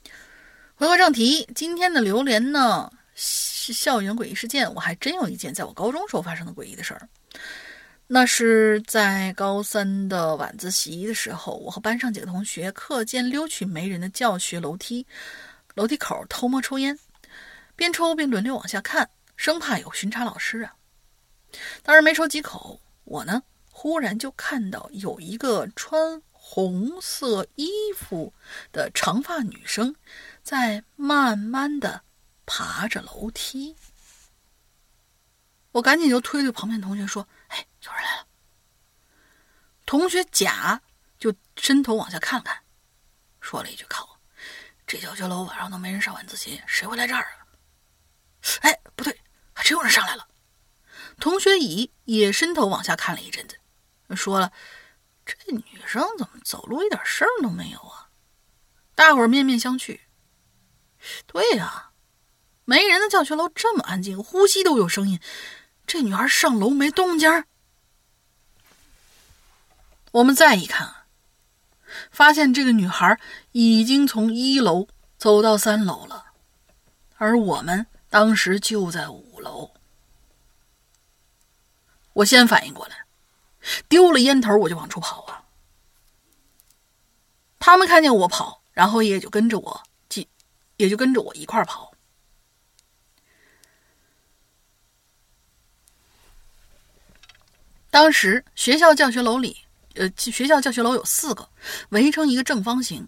回归正题，今天的榴莲呢是校园诡异事件。我还真有一件在我高中时候发生的诡异的事儿。那是在高三的晚自习的时候，我和班上几个同学课间溜去没人的教学楼梯楼梯口偷摸抽烟，边抽边轮流往下看，生怕有巡查老师啊。当然没抽几口，我呢忽然就看到有一个穿红色衣服的长发女生在慢慢的爬着楼梯。我赶紧就推推旁边同学说：“，有人来了。”同学甲就伸头往下看了看，说了一句：“靠，这教学楼晚上都没人上晚自习，谁会来这儿啊？”哎，不对，还真有人上来了。同学乙也伸头往下看了一阵子，说了：“这女生怎么走路一点声都没有啊？”大伙儿面面相觑。对呀，没人的教学楼这么安静，呼吸都有声音。这女孩上楼没动静儿我们再一看，发现这个女孩已经从一楼走到三楼了，而我们当时就在五楼。我先反应过来，丢了烟头我就往出跑啊。他们看见我跑，然后也就跟着我进，也就跟着我一块跑。当时学校教学楼里，呃，学校教学楼有四个，围成一个正方形。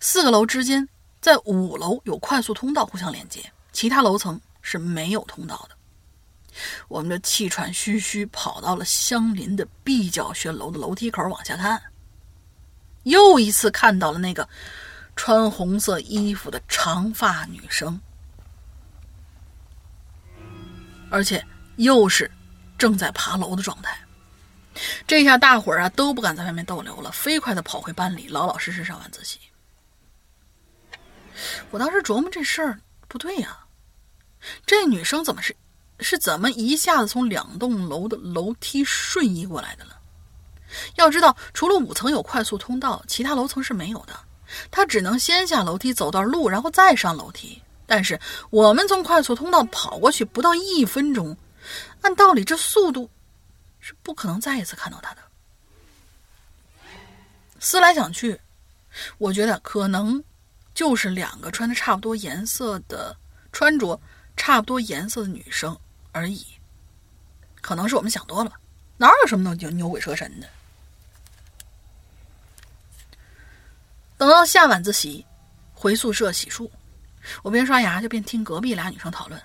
四个楼之间，在五楼有快速通道互相连接，其他楼层是没有通道的。我们就气喘吁吁跑到了相邻的 B 教学楼的楼梯口往下看，又一次看到了那个穿红色衣服的长发女生，而且又是正在爬楼的状态。这下大伙儿啊都不敢在外面逗留了，飞快的跑回班里，老老实实上晚自习。我当时琢磨这事儿不对呀，这女生怎么是是怎么一下子从两栋楼的楼梯瞬移过来的了？要知道，除了五层有快速通道，其他楼层是没有的。她只能先下楼梯走段路，然后再上楼梯。但是我们从快速通道跑过去不到一分钟，按道理这速度。是不可能再一次看到他的。思来想去，我觉得可能就是两个穿的差不多颜色的、穿着差不多颜色的女生而已。可能是我们想多了？哪有什么牛牛鬼蛇神的？等到下晚自习，回宿舍洗漱，我边刷牙就边听隔壁俩女生讨论。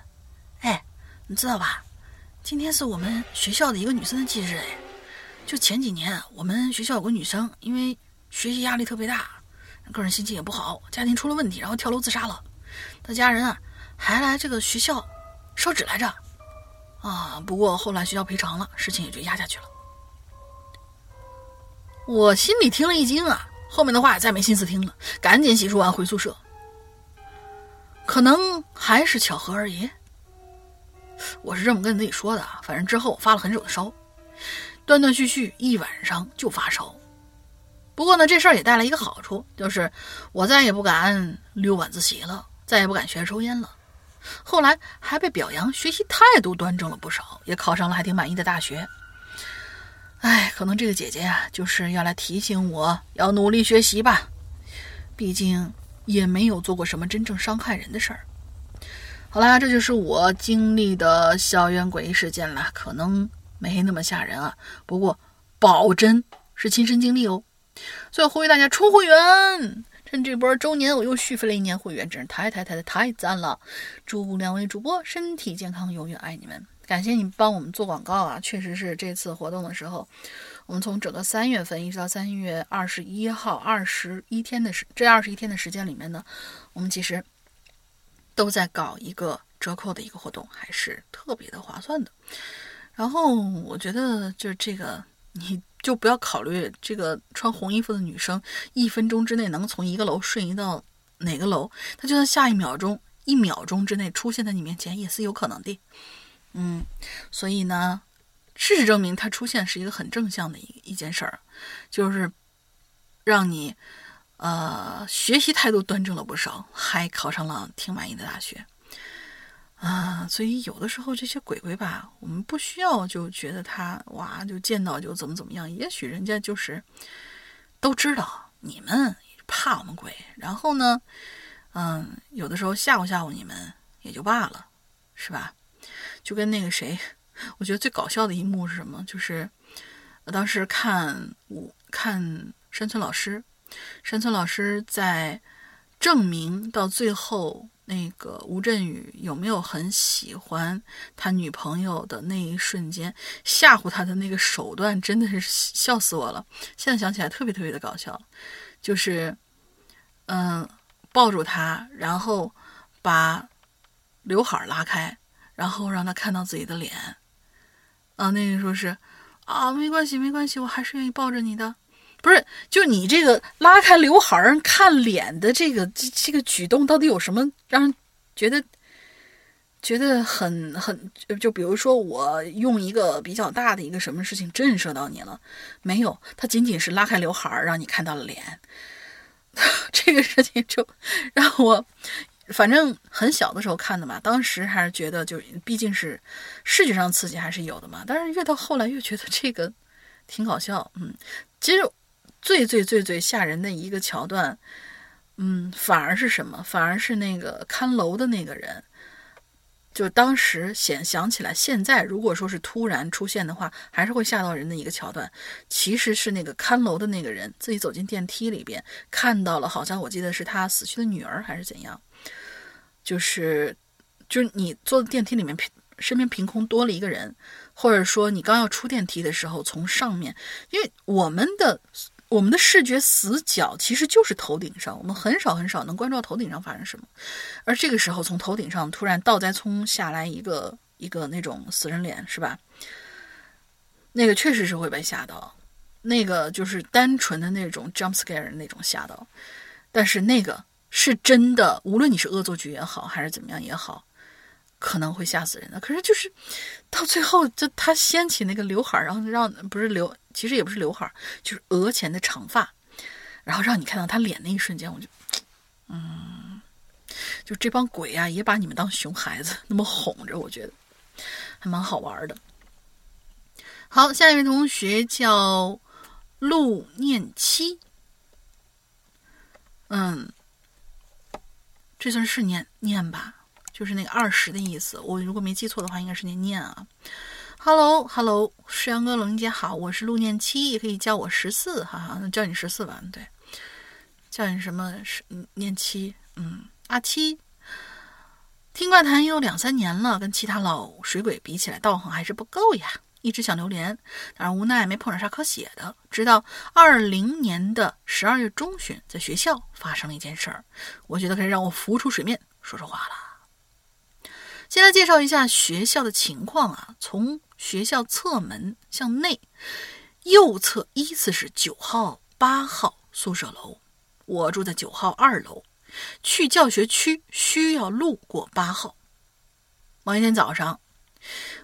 哎，你知道吧？今天是我们学校的一个女生的忌日哎，就前几年我们学校有个女生，因为学习压力特别大，个人心情也不好，家庭出了问题，然后跳楼自杀了。她家人啊还来这个学校烧纸来着，啊，不过后来学校赔偿了，事情也就压下去了。我心里听了一惊啊，后面的话也再没心思听了，赶紧洗漱完回宿舍。可能还是巧合而已。我是这么跟自己说的，反正之后发了很久的烧，断断续续一晚上就发烧。不过呢，这事儿也带来一个好处，就是我再也不敢溜晚自习了，再也不敢学抽烟了。后来还被表扬学习态度端正了不少，也考上了还挺满意的大学。哎，可能这个姐姐呀，就是要来提醒我要努力学习吧，毕竟也没有做过什么真正伤害人的事儿。好啦，这就是我经历的校园诡异事件了，可能没那么吓人啊，不过保真是亲身经历哦。最后呼吁大家充会员，趁这波周年，我又续费了一年会员，真是太太太太太赞了！祝两位主播身体健康，永远爱你们！感谢你帮我们做广告啊，确实是这次活动的时候，我们从整个三月份一直到三月二十一号，二十一天的时这二十一天的时间里面呢，我们其实。都在搞一个折扣的一个活动，还是特别的划算的。然后我觉得，就是这个你就不要考虑这个穿红衣服的女生一分钟之内能从一个楼瞬移到哪个楼，她就算下一秒钟、一秒钟之内出现在你面前也是有可能的。嗯，所以呢，事实证明她出现是一个很正向的一一件事儿，就是让你呃学习态度端正了不少，还考上了挺满意的大学。啊，所以有的时候这些鬼鬼吧，我们不需要就觉得他哇，就见到就怎么怎么样。也许人家就是都知道你们怕我们鬼，然后呢，嗯，有的时候吓唬吓唬你们也就罢了，是吧？就跟那个谁，我觉得最搞笑的一幕是什么？就是我当时看我看山村老师，山村老师在证明到最后。那个吴镇宇有没有很喜欢他女朋友的那一瞬间吓唬他的那个手段，真的是笑死我了。现在想起来特别特别的搞笑，就是，嗯，抱住他，然后把刘海拉开，然后让他看到自己的脸。啊，那个说是啊，没关系，没关系，我还是愿意抱着你的。不是，就你这个拉开刘海儿看脸的这个这这个举动，到底有什么让人觉得觉得很很？就比如说，我用一个比较大的一个什么事情震慑到你了？没有，他仅仅是拉开刘海儿让你看到了脸，这个事情就让我反正很小的时候看的嘛，当时还是觉得就毕竟是视觉上刺激还是有的嘛，但是越到后来越觉得这个挺搞笑，嗯，其实。最最最最吓人的一个桥段，嗯，反而是什么？反而是那个看楼的那个人，就当时想想起来，现在如果说是突然出现的话，还是会吓到人的一个桥段。其实是那个看楼的那个人自己走进电梯里边，看到了，好像我记得是他死去的女儿还是怎样，就是就是你坐电梯里面，身边凭空多了一个人，或者说你刚要出电梯的时候，从上面，因为我们的。我们的视觉死角其实就是头顶上，我们很少很少能关注到头顶上发生什么。而这个时候，从头顶上突然倒栽葱下来一个一个那种死人脸，是吧？那个确实是会被吓到，那个就是单纯的那种 jump scare 那种吓到。但是那个是真的，无论你是恶作剧也好，还是怎么样也好。可能会吓死人的，可是就是到最后，就他掀起那个刘海，然后让不是刘，其实也不是刘海，就是额前的长发，然后让你看到他脸那一瞬间，我就，嗯，就这帮鬼啊，也把你们当熊孩子那么哄着，我觉得还蛮好玩的。好，下一位同学叫陆念七，嗯，这算是念念吧。就是那个二十的意思，我如果没记错的话，应该是念念啊。Hello，Hello，世阳哥、龙姐好，我是陆念七，也可以叫我十四，哈哈，那叫你十四吧。对，叫你什么？是念七，嗯，阿七。听怪谈也有两三年了，跟其他老水鬼比起来，道行还是不够呀。一直想留连，但是无奈没碰上啥可写的。直到二零年的十二月中旬，在学校发生了一件事儿，我觉得可以让我浮出水面说说话了。先来介绍一下学校的情况啊，从学校侧门向内，右侧依次是九号、八号宿舍楼。我住在九号二楼，去教学区需要路过八号。某一天早上，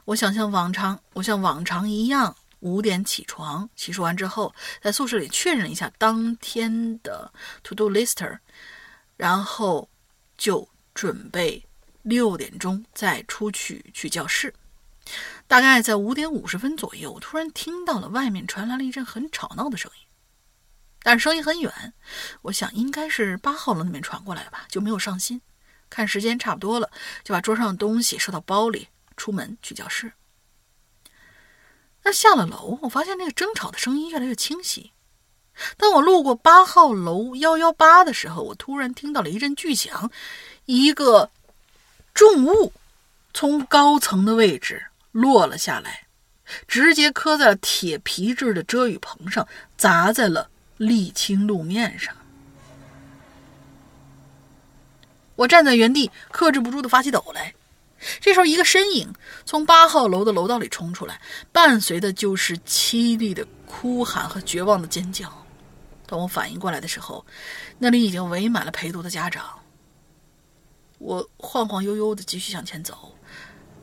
我想像往常，我像往常一样五点起床，洗漱完之后，在宿舍里确认一下当天的 to do list，然后就准备。六点钟再出去去教室，大概在五点五十分左右，突然听到了外面传来了一阵很吵闹的声音，但是声音很远，我想应该是八号楼那边传过来的吧，就没有上心。看时间差不多了，就把桌上的东西收到包里，出门去教室。那下了楼，我发现那个争吵的声音越来越清晰。当我路过八号楼幺幺八的时候，我突然听到了一阵巨响，一个。重物从高层的位置落了下来，直接磕在了铁皮制的遮雨棚上，砸在了沥青路面上。我站在原地，克制不住的发起抖来。这时候，一个身影从八号楼的楼道里冲出来，伴随的就是凄厉的哭喊和绝望的尖叫。当我反应过来的时候，那里已经围满了陪读的家长。我晃晃悠悠的继续向前走，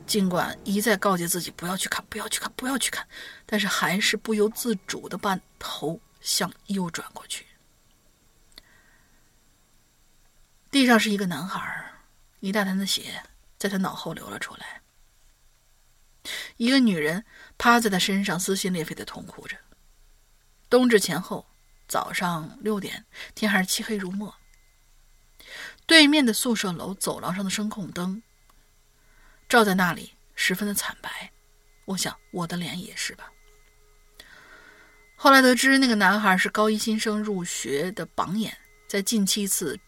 尽管一再告诫自己不要去看、不要去看、不要去看，但是还是不由自主地把头向右转过去。地上是一个男孩，一大滩的血。在他脑后流了出来，一个女人趴在他身上，撕心裂肺的痛哭着。冬至前后，早上六点，天还是漆黑如墨。对面的宿舍楼走廊上的声控灯照在那里，十分的惨白。我想，我的脸也是吧。后来得知，那个男孩是高一新生入学的榜眼，在近期一次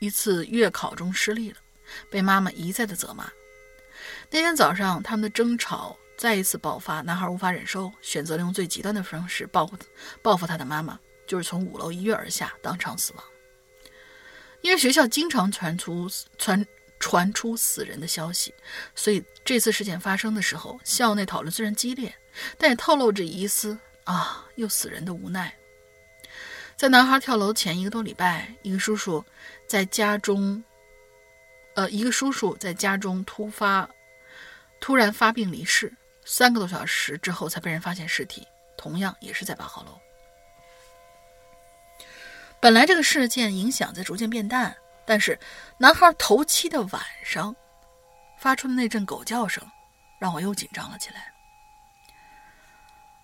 一次月考中失利了。被妈妈一再的责骂。那天早上，他们的争吵再一次爆发。男孩无法忍受，选择了用最极端的方式报复报复他的妈妈，就是从五楼一跃而下，当场死亡。因为学校经常传出传传出死人的消息，所以这次事件发生的时候，校内讨论虽然激烈，但也透露着一丝啊又死人的无奈。在男孩跳楼前一个多礼拜，一个叔叔在家中。呃，一个叔叔在家中突发突然发病离世，三个多小时之后才被人发现尸体，同样也是在八号楼。本来这个事件影响在逐渐变淡，但是男孩头七的晚上发出的那阵狗叫声，让我又紧张了起来。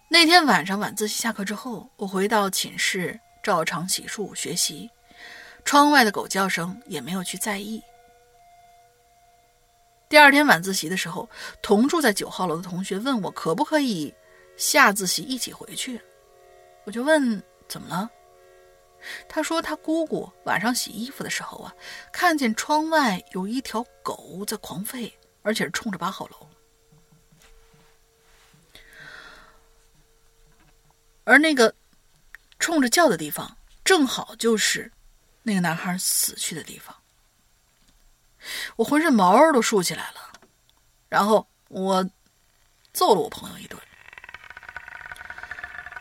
那天晚上晚自习下课之后，我回到寝室照常洗漱学习，窗外的狗叫声也没有去在意。第二天晚自习的时候，同住在九号楼的同学问我可不可以下自习一起回去，我就问怎么了。他说他姑姑晚上洗衣服的时候啊，看见窗外有一条狗在狂吠，而且是冲着八号楼，而那个冲着叫的地方，正好就是那个男孩死去的地方。我浑身毛都竖起来了，然后我揍了我朋友一顿。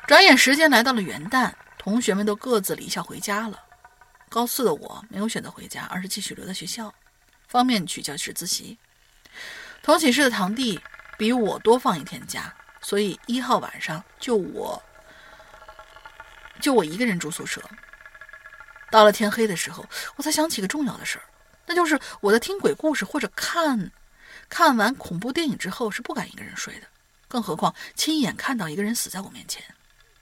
转眼时间来到了元旦，同学们都各自离校回家了。高四的我没有选择回家，而是继续留在学校，方便去教室自习。同寝室的堂弟比我多放一天假，所以一号晚上就我就我一个人住宿舍。到了天黑的时候，我才想起个重要的事儿。那就是我在听鬼故事或者看，看完恐怖电影之后是不敢一个人睡的，更何况亲眼看到一个人死在我面前。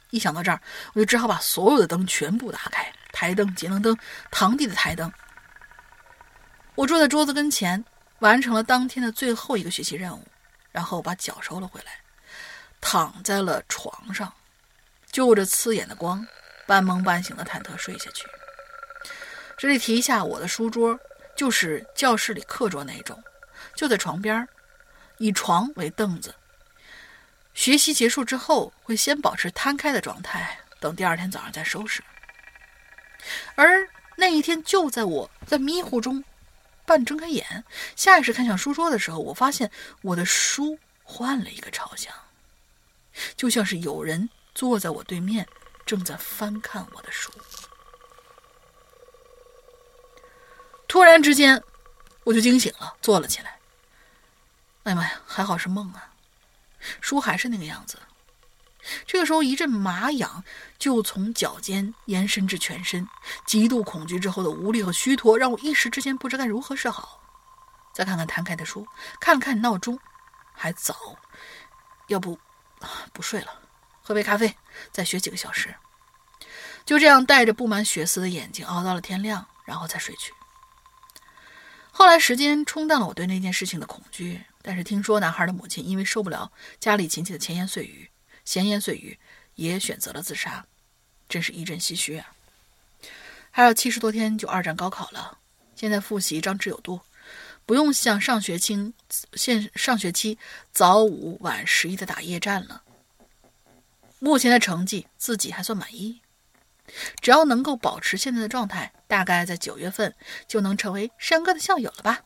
一想到这儿，我就只好把所有的灯全部打开，台灯、节能灯、堂弟的台灯。我坐在桌子跟前，完成了当天的最后一个学习任务，然后把脚收了回来，躺在了床上，就着刺眼的光，半梦半醒的忐忑睡下去。这里提一下我的书桌。就是教室里课桌那种，就在床边以床为凳子。学习结束之后，会先保持摊开的状态，等第二天早上再收拾。而那一天，就在我在迷糊中半睁开眼，下意识看向书桌的时候，我发现我的书换了一个朝向，就像是有人坐在我对面，正在翻看我的书。突然之间，我就惊醒了，坐了起来。哎呀妈呀，还好是梦啊！书还是那个样子。这个时候，一阵麻痒就从脚尖延伸至全身，极度恐惧之后的无力和虚脱，让我一时之间不知该如何是好。再看看摊开的书，看了看闹钟，还早，要不不睡了，喝杯咖啡，再学几个小时。就这样，带着布满血丝的眼睛熬到了天亮，然后再睡去。后来，时间冲淡了我对那件事情的恐惧。但是听说男孩的母亲因为受不了家里亲戚的闲言碎语，闲言碎语也选择了自杀，真是一阵唏嘘啊！还有七十多天就二战高考了，现在复习张弛有度，不用像上学期现上学期早五晚十一的打夜战了。目前的成绩自己还算满意。只要能够保持现在的状态，大概在九月份就能成为山哥的校友了吧？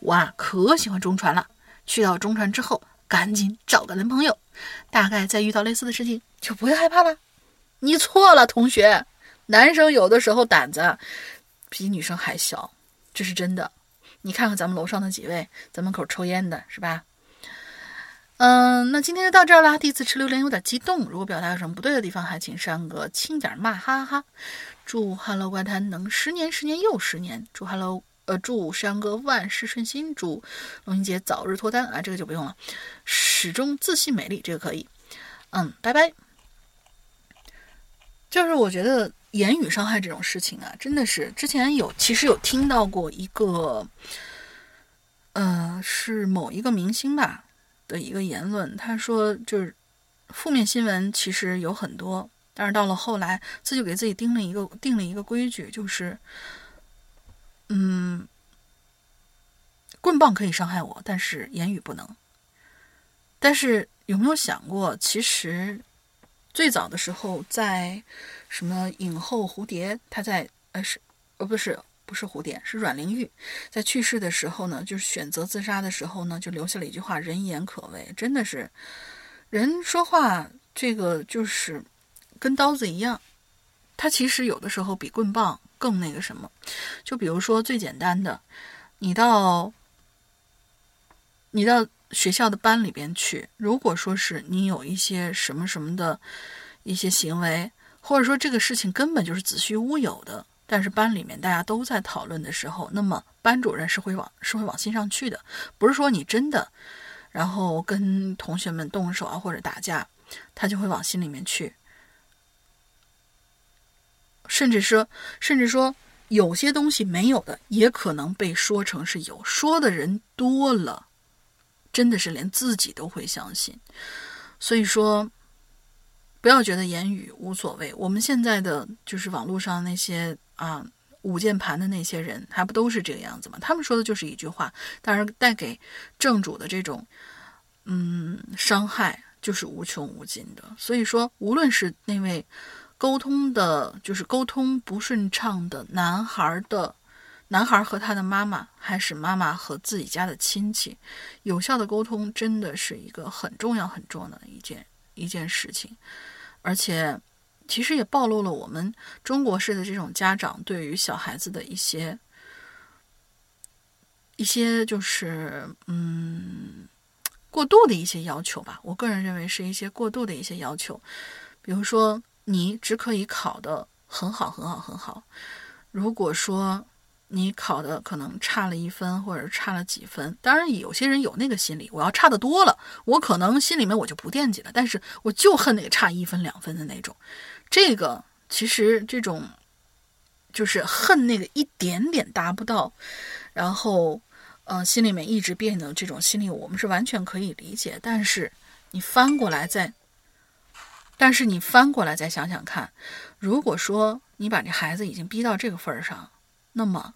我啊可喜欢中传了。去到中传之后，赶紧找个男朋友，大概再遇到类似的事情就不会害怕了。你错了，同学，男生有的时候胆子比女生还小，这是真的。你看看咱们楼上的几位，在门口抽烟的是吧？嗯，那今天就到这儿啦。第一次吃榴莲有点激动，如果表达有什么不对的地方，还请上个轻点骂，哈哈哈。祝 Hello 怪谈能十年十年又十年。祝 Hello 呃祝山哥万事顺心。祝龙英姐早日脱单啊，这个就不用了。始终自信美丽，这个可以。嗯，拜拜。就是我觉得言语伤害这种事情啊，真的是之前有其实有听到过一个，呃，是某一个明星吧。的一个言论，他说就是负面新闻其实有很多，但是到了后来，自己给自己定了一个定了一个规矩，就是嗯，棍棒可以伤害我，但是言语不能。但是有没有想过，其实最早的时候，在什么影后蝴蝶，她在呃是呃不是。不是蝴蝶，是阮玲玉，在去世的时候呢，就是选择自杀的时候呢，就留下了一句话：“人言可畏。”真的是，人说话这个就是跟刀子一样，它其实有的时候比棍棒更那个什么。就比如说最简单的，你到你到学校的班里边去，如果说是你有一些什么什么的一些行为，或者说这个事情根本就是子虚乌有的。但是班里面大家都在讨论的时候，那么班主任是会往是会往心上去的，不是说你真的，然后跟同学们动手啊或者打架，他就会往心里面去。甚至说，甚至说有些东西没有的，也可能被说成是有。说的人多了，真的是连自己都会相信。所以说。不要觉得言语无所谓。我们现在的就是网络上那些啊五键盘的那些人，还不都是这个样子吗？他们说的就是一句话，但是带给正主的这种嗯伤害就是无穷无尽的。所以说，无论是那位沟通的，就是沟通不顺畅的男孩的男孩和他的妈妈，还是妈妈和自己家的亲戚，有效的沟通真的是一个很重要很重要的一件一件事情。而且，其实也暴露了我们中国式的这种家长对于小孩子的一些一些，就是嗯过度的一些要求吧。我个人认为是一些过度的一些要求，比如说你只可以考的很好很好很好，如果说。你考的可能差了一分，或者差了几分。当然，有些人有那个心理，我要差的多了，我可能心里面我就不惦记了。但是我就恨那个差一分两分的那种。这个其实这种就是恨那个一点点达不到，然后呃心里面一直别扭这种心理，我们是完全可以理解。但是你翻过来再，但是你翻过来再想想看，如果说你把这孩子已经逼到这个份儿上，那么，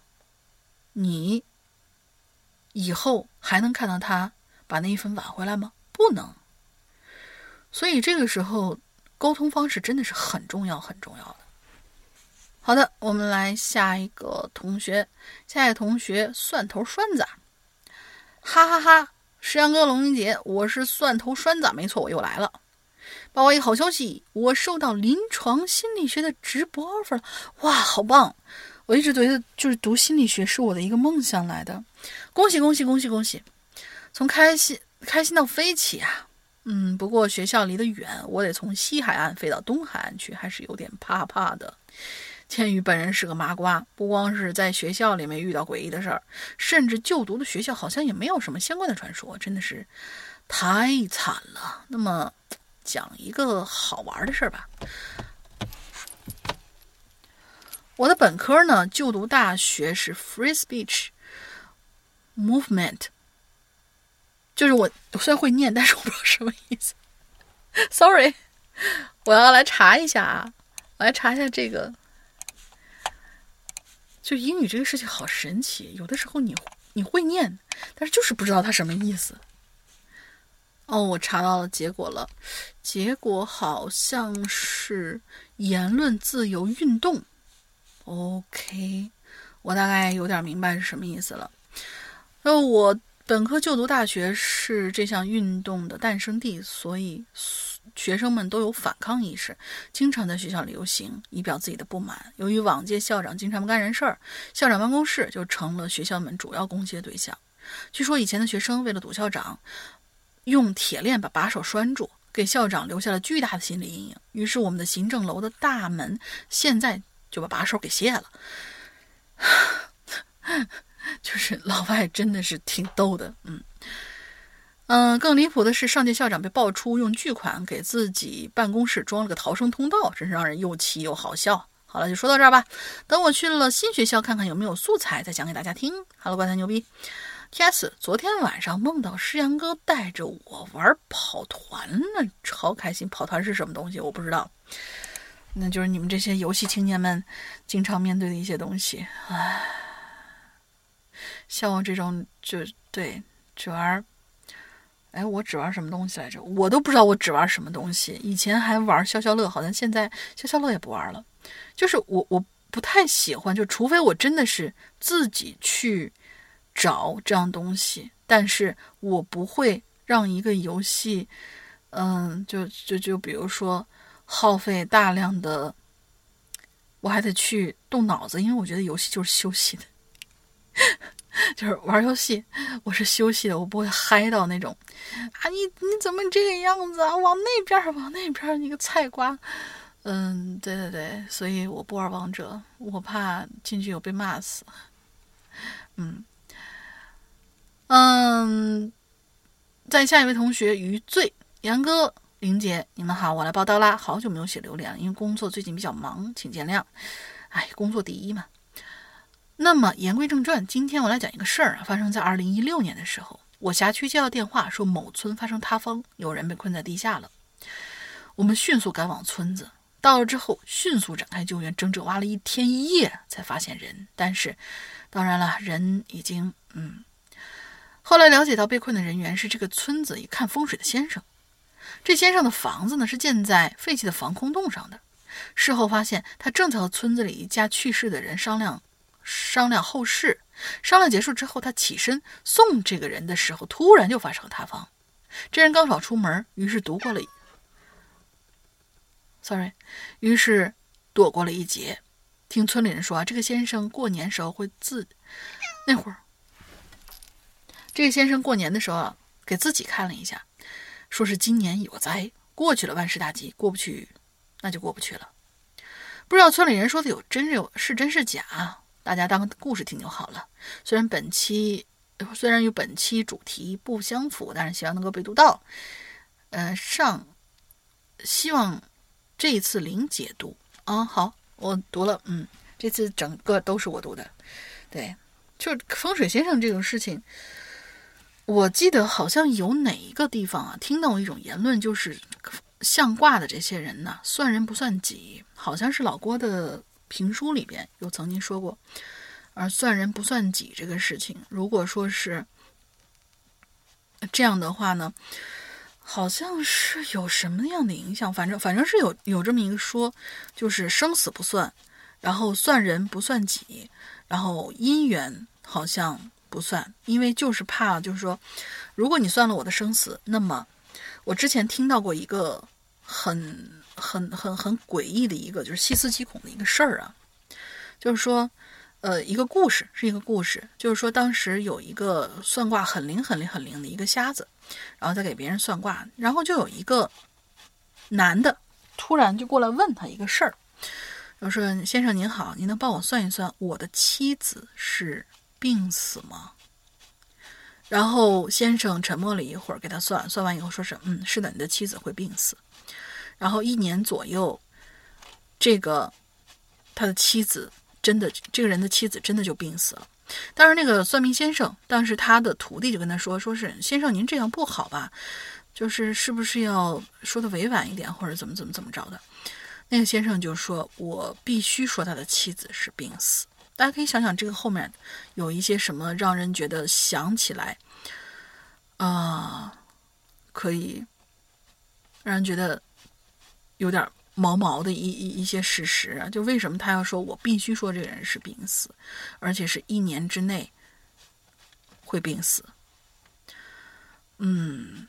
你以后还能看到他把那一分挽回来吗？不能。所以这个时候，沟通方式真的是很重要、很重要的。好的，我们来下一个同学，下一个同学蒜头栓子，哈哈哈！石阳哥、龙云姐，我是蒜头栓子，没错，我又来了。报我一个好消息，我收到临床心理学的直播 offer 了，哇，好棒！我一直觉得，就是读心理学是我的一个梦想来的，恭喜恭喜恭喜恭喜！从开心开心到飞起啊！嗯，不过学校离得远，我得从西海岸飞到东海岸去，还是有点怕怕的。千羽本人是个麻瓜，不光是在学校里面遇到诡异的事儿，甚至就读的学校好像也没有什么相关的传说，真的是太惨了。那么，讲一个好玩的事儿吧。我的本科呢，就读大学是 Free Speech Movement，就是我虽然会念，但是我不知道什么意思。Sorry，我要来查一下啊，我来查一下这个。就英语这个事情好神奇，有的时候你你会念，但是就是不知道它什么意思。哦，我查到了结果了，结果好像是言论自由运动。OK，我大概有点明白是什么意思了。那，我本科就读大学是这项运动的诞生地，所以学生们都有反抗意识，经常在学校里游行，以表自己的不满。由于往届校长经常不干人事儿，校长办公室就成了学校们主要攻击的对象。据说以前的学生为了堵校长，用铁链把把手拴住。给校长留下了巨大的心理阴影。于是，我们的行政楼的大门现在就把把手给卸了。就是老外真的是挺逗的，嗯嗯。更离谱的是，上届校长被爆出用巨款给自己办公室装了个逃生通道，真是让人又气又好笑。好了，就说到这儿吧。等我去了新学校看看有没有素材，再讲给大家听。Hello，怪谈牛逼。T.S. 昨天晚上梦到诗阳哥带着我玩跑团呢，超开心！跑团是什么东西？我不知道。那就是你们这些游戏青年们经常面对的一些东西。唉，像我这种就对只玩，哎，我只玩什么东西来着？我都不知道我只玩什么东西。以前还玩消消乐，好像现在消消乐也不玩了。就是我我不太喜欢，就除非我真的是自己去。找这样东西，但是我不会让一个游戏，嗯，就就就比如说耗费大量的，我还得去动脑子，因为我觉得游戏就是休息的，就是玩游戏，我是休息的，我不会嗨到那种啊，你你怎么这个样子啊？往那边，往那边，你个菜瓜，嗯，对对对，所以我不玩王者，我怕进去有被骂死，嗯。嗯，在下一位同学余罪，杨哥、林姐，你们好，我来报道啦。好久没有写留言，因为工作最近比较忙，请见谅。哎，工作第一嘛。那么言归正传，今天我来讲一个事儿啊，发生在二零一六年的时候，我辖区接到电话说某村发生塌方，有人被困在地下了。我们迅速赶往村子，到了之后迅速展开救援，整整挖了一天一夜才发现人。但是，当然了，人已经嗯。后来了解到，被困的人员是这个村子一看风水的先生。这先生的房子呢，是建在废弃的防空洞上的。事后发现，他正在和村子里一家去世的人商量商量后事。商量结束之后，他起身送这个人的时候，突然就发生了塌方。这人刚好出门，于是躲过了，sorry，于是躲过了一劫。听村里人说啊，这个先生过年时候会自那会儿。这个先生过年的时候啊，给自己看了一下，说是今年有灾，过去了万事大吉，过不去那就过不去了。不知道村里人说的有真有是真是假，大家当故事听就好了。虽然本期虽然与本期主题不相符，但是希望能够被读到。呃，上希望这一次零解读啊，好，我读了，嗯，这次整个都是我读的，对，就是风水先生这种事情。我记得好像有哪一个地方啊，听到一种言论，就是相卦的这些人呢，算人不算己，好像是老郭的评书里边有曾经说过，而算人不算己这个事情，如果说是这样的话呢，好像是有什么样的影响？反正反正是有有这么一个说，就是生死不算，然后算人不算己，然后姻缘好像。不算，因为就是怕，就是说，如果你算了我的生死，那么我之前听到过一个很很很很诡异的一个，就是细思极恐的一个事儿啊，就是说，呃，一个故事是一个故事，就是说当时有一个算卦很灵很灵很灵的一个瞎子，然后再给别人算卦，然后就有一个男的突然就过来问他一个事儿，我说先生您好，您能帮我算一算我的妻子是？病死吗？然后先生沉默了一会儿，给他算算完以后，说是嗯，是的，你的妻子会病死。然后一年左右，这个他的妻子真的，这个人的妻子真的就病死了。但是那个算命先生，当时他的徒弟就跟他说，说是先生您这样不好吧？就是是不是要说的委婉一点，或者怎么怎么怎么着的？那个先生就说，我必须说他的妻子是病死。大家可以想想，这个后面有一些什么让人觉得想起来，啊，可以让人觉得有点毛毛的一一一些事实啊。就为什么他要说我必须说这个人是病死，而且是一年之内会病死。嗯，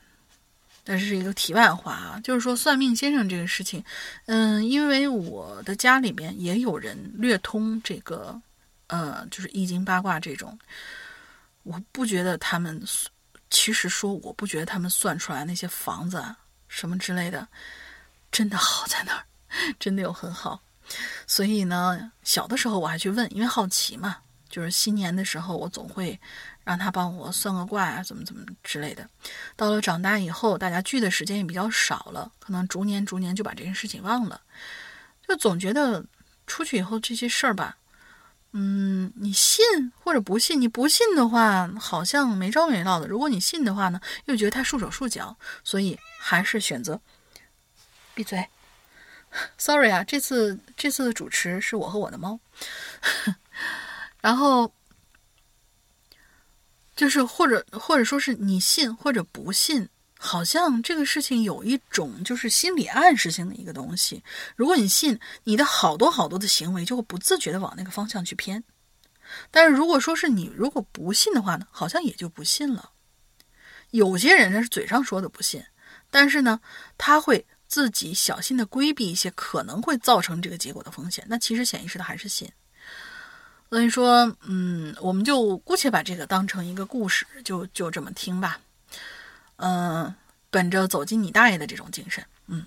但是是一个题外话啊，就是说算命先生这个事情，嗯，因为我的家里边也有人略通这个，呃，就是易经八卦这种，我不觉得他们，其实说我不觉得他们算出来那些房子啊什么之类的，真的好在那儿，真的有很好。所以呢，小的时候我还去问，因为好奇嘛。就是新年的时候，我总会让他帮我算个卦啊，怎么怎么之类的。到了长大以后，大家聚的时间也比较少了，可能逐年逐年就把这件事情忘了。就总觉得出去以后这些事儿吧，嗯，你信或者不信，你不信的话好像没招没落的；如果你信的话呢，又觉得太束手束脚，所以还是选择 闭嘴。Sorry 啊，这次这次的主持是我和我的猫，然后就是或者或者说是你信或者不信，好像这个事情有一种就是心理暗示性的一个东西。如果你信，你的好多好多的行为就会不自觉的往那个方向去偏。但是如果说是你如果不信的话呢，好像也就不信了。有些人呢是嘴上说的不信，但是呢他会。自己小心的规避一些可能会造成这个结果的风险，那其实潜意识的还是信。所以说，嗯，我们就姑且把这个当成一个故事，就就这么听吧。嗯，本着走进你大爷的这种精神，嗯。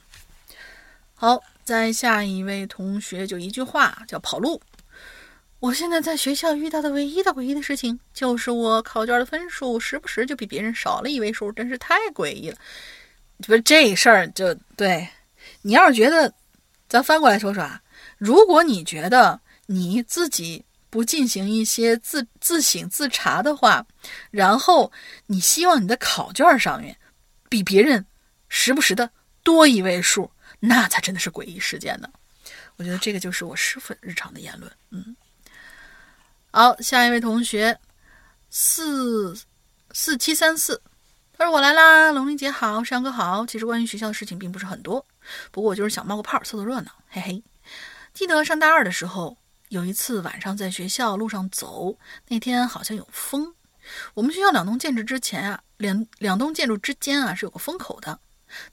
好，再下一位同学就一句话叫跑路。我现在在学校遇到的唯一的诡异的事情，就是我考卷的分数时不时就比别人少了一位数，真是太诡异了。不是这事儿，就对你要是觉得，咱翻过来说说啊。如果你觉得你自己不进行一些自自省自查的话，然后你希望你的考卷上面比别人时不时的多一位数，那才真的是诡异事件呢。我觉得这个就是我师傅日常的言论。嗯，好，下一位同学四四七三四。他说：“我来啦，龙玲姐好，山哥好。其实关于学校的事情并不是很多，不过我就是想冒个泡，凑凑热闹，嘿嘿。记得上大二的时候，有一次晚上在学校路上走，那天好像有风。我们学校两栋建筑之前啊，两两栋建筑之间啊是有个风口的。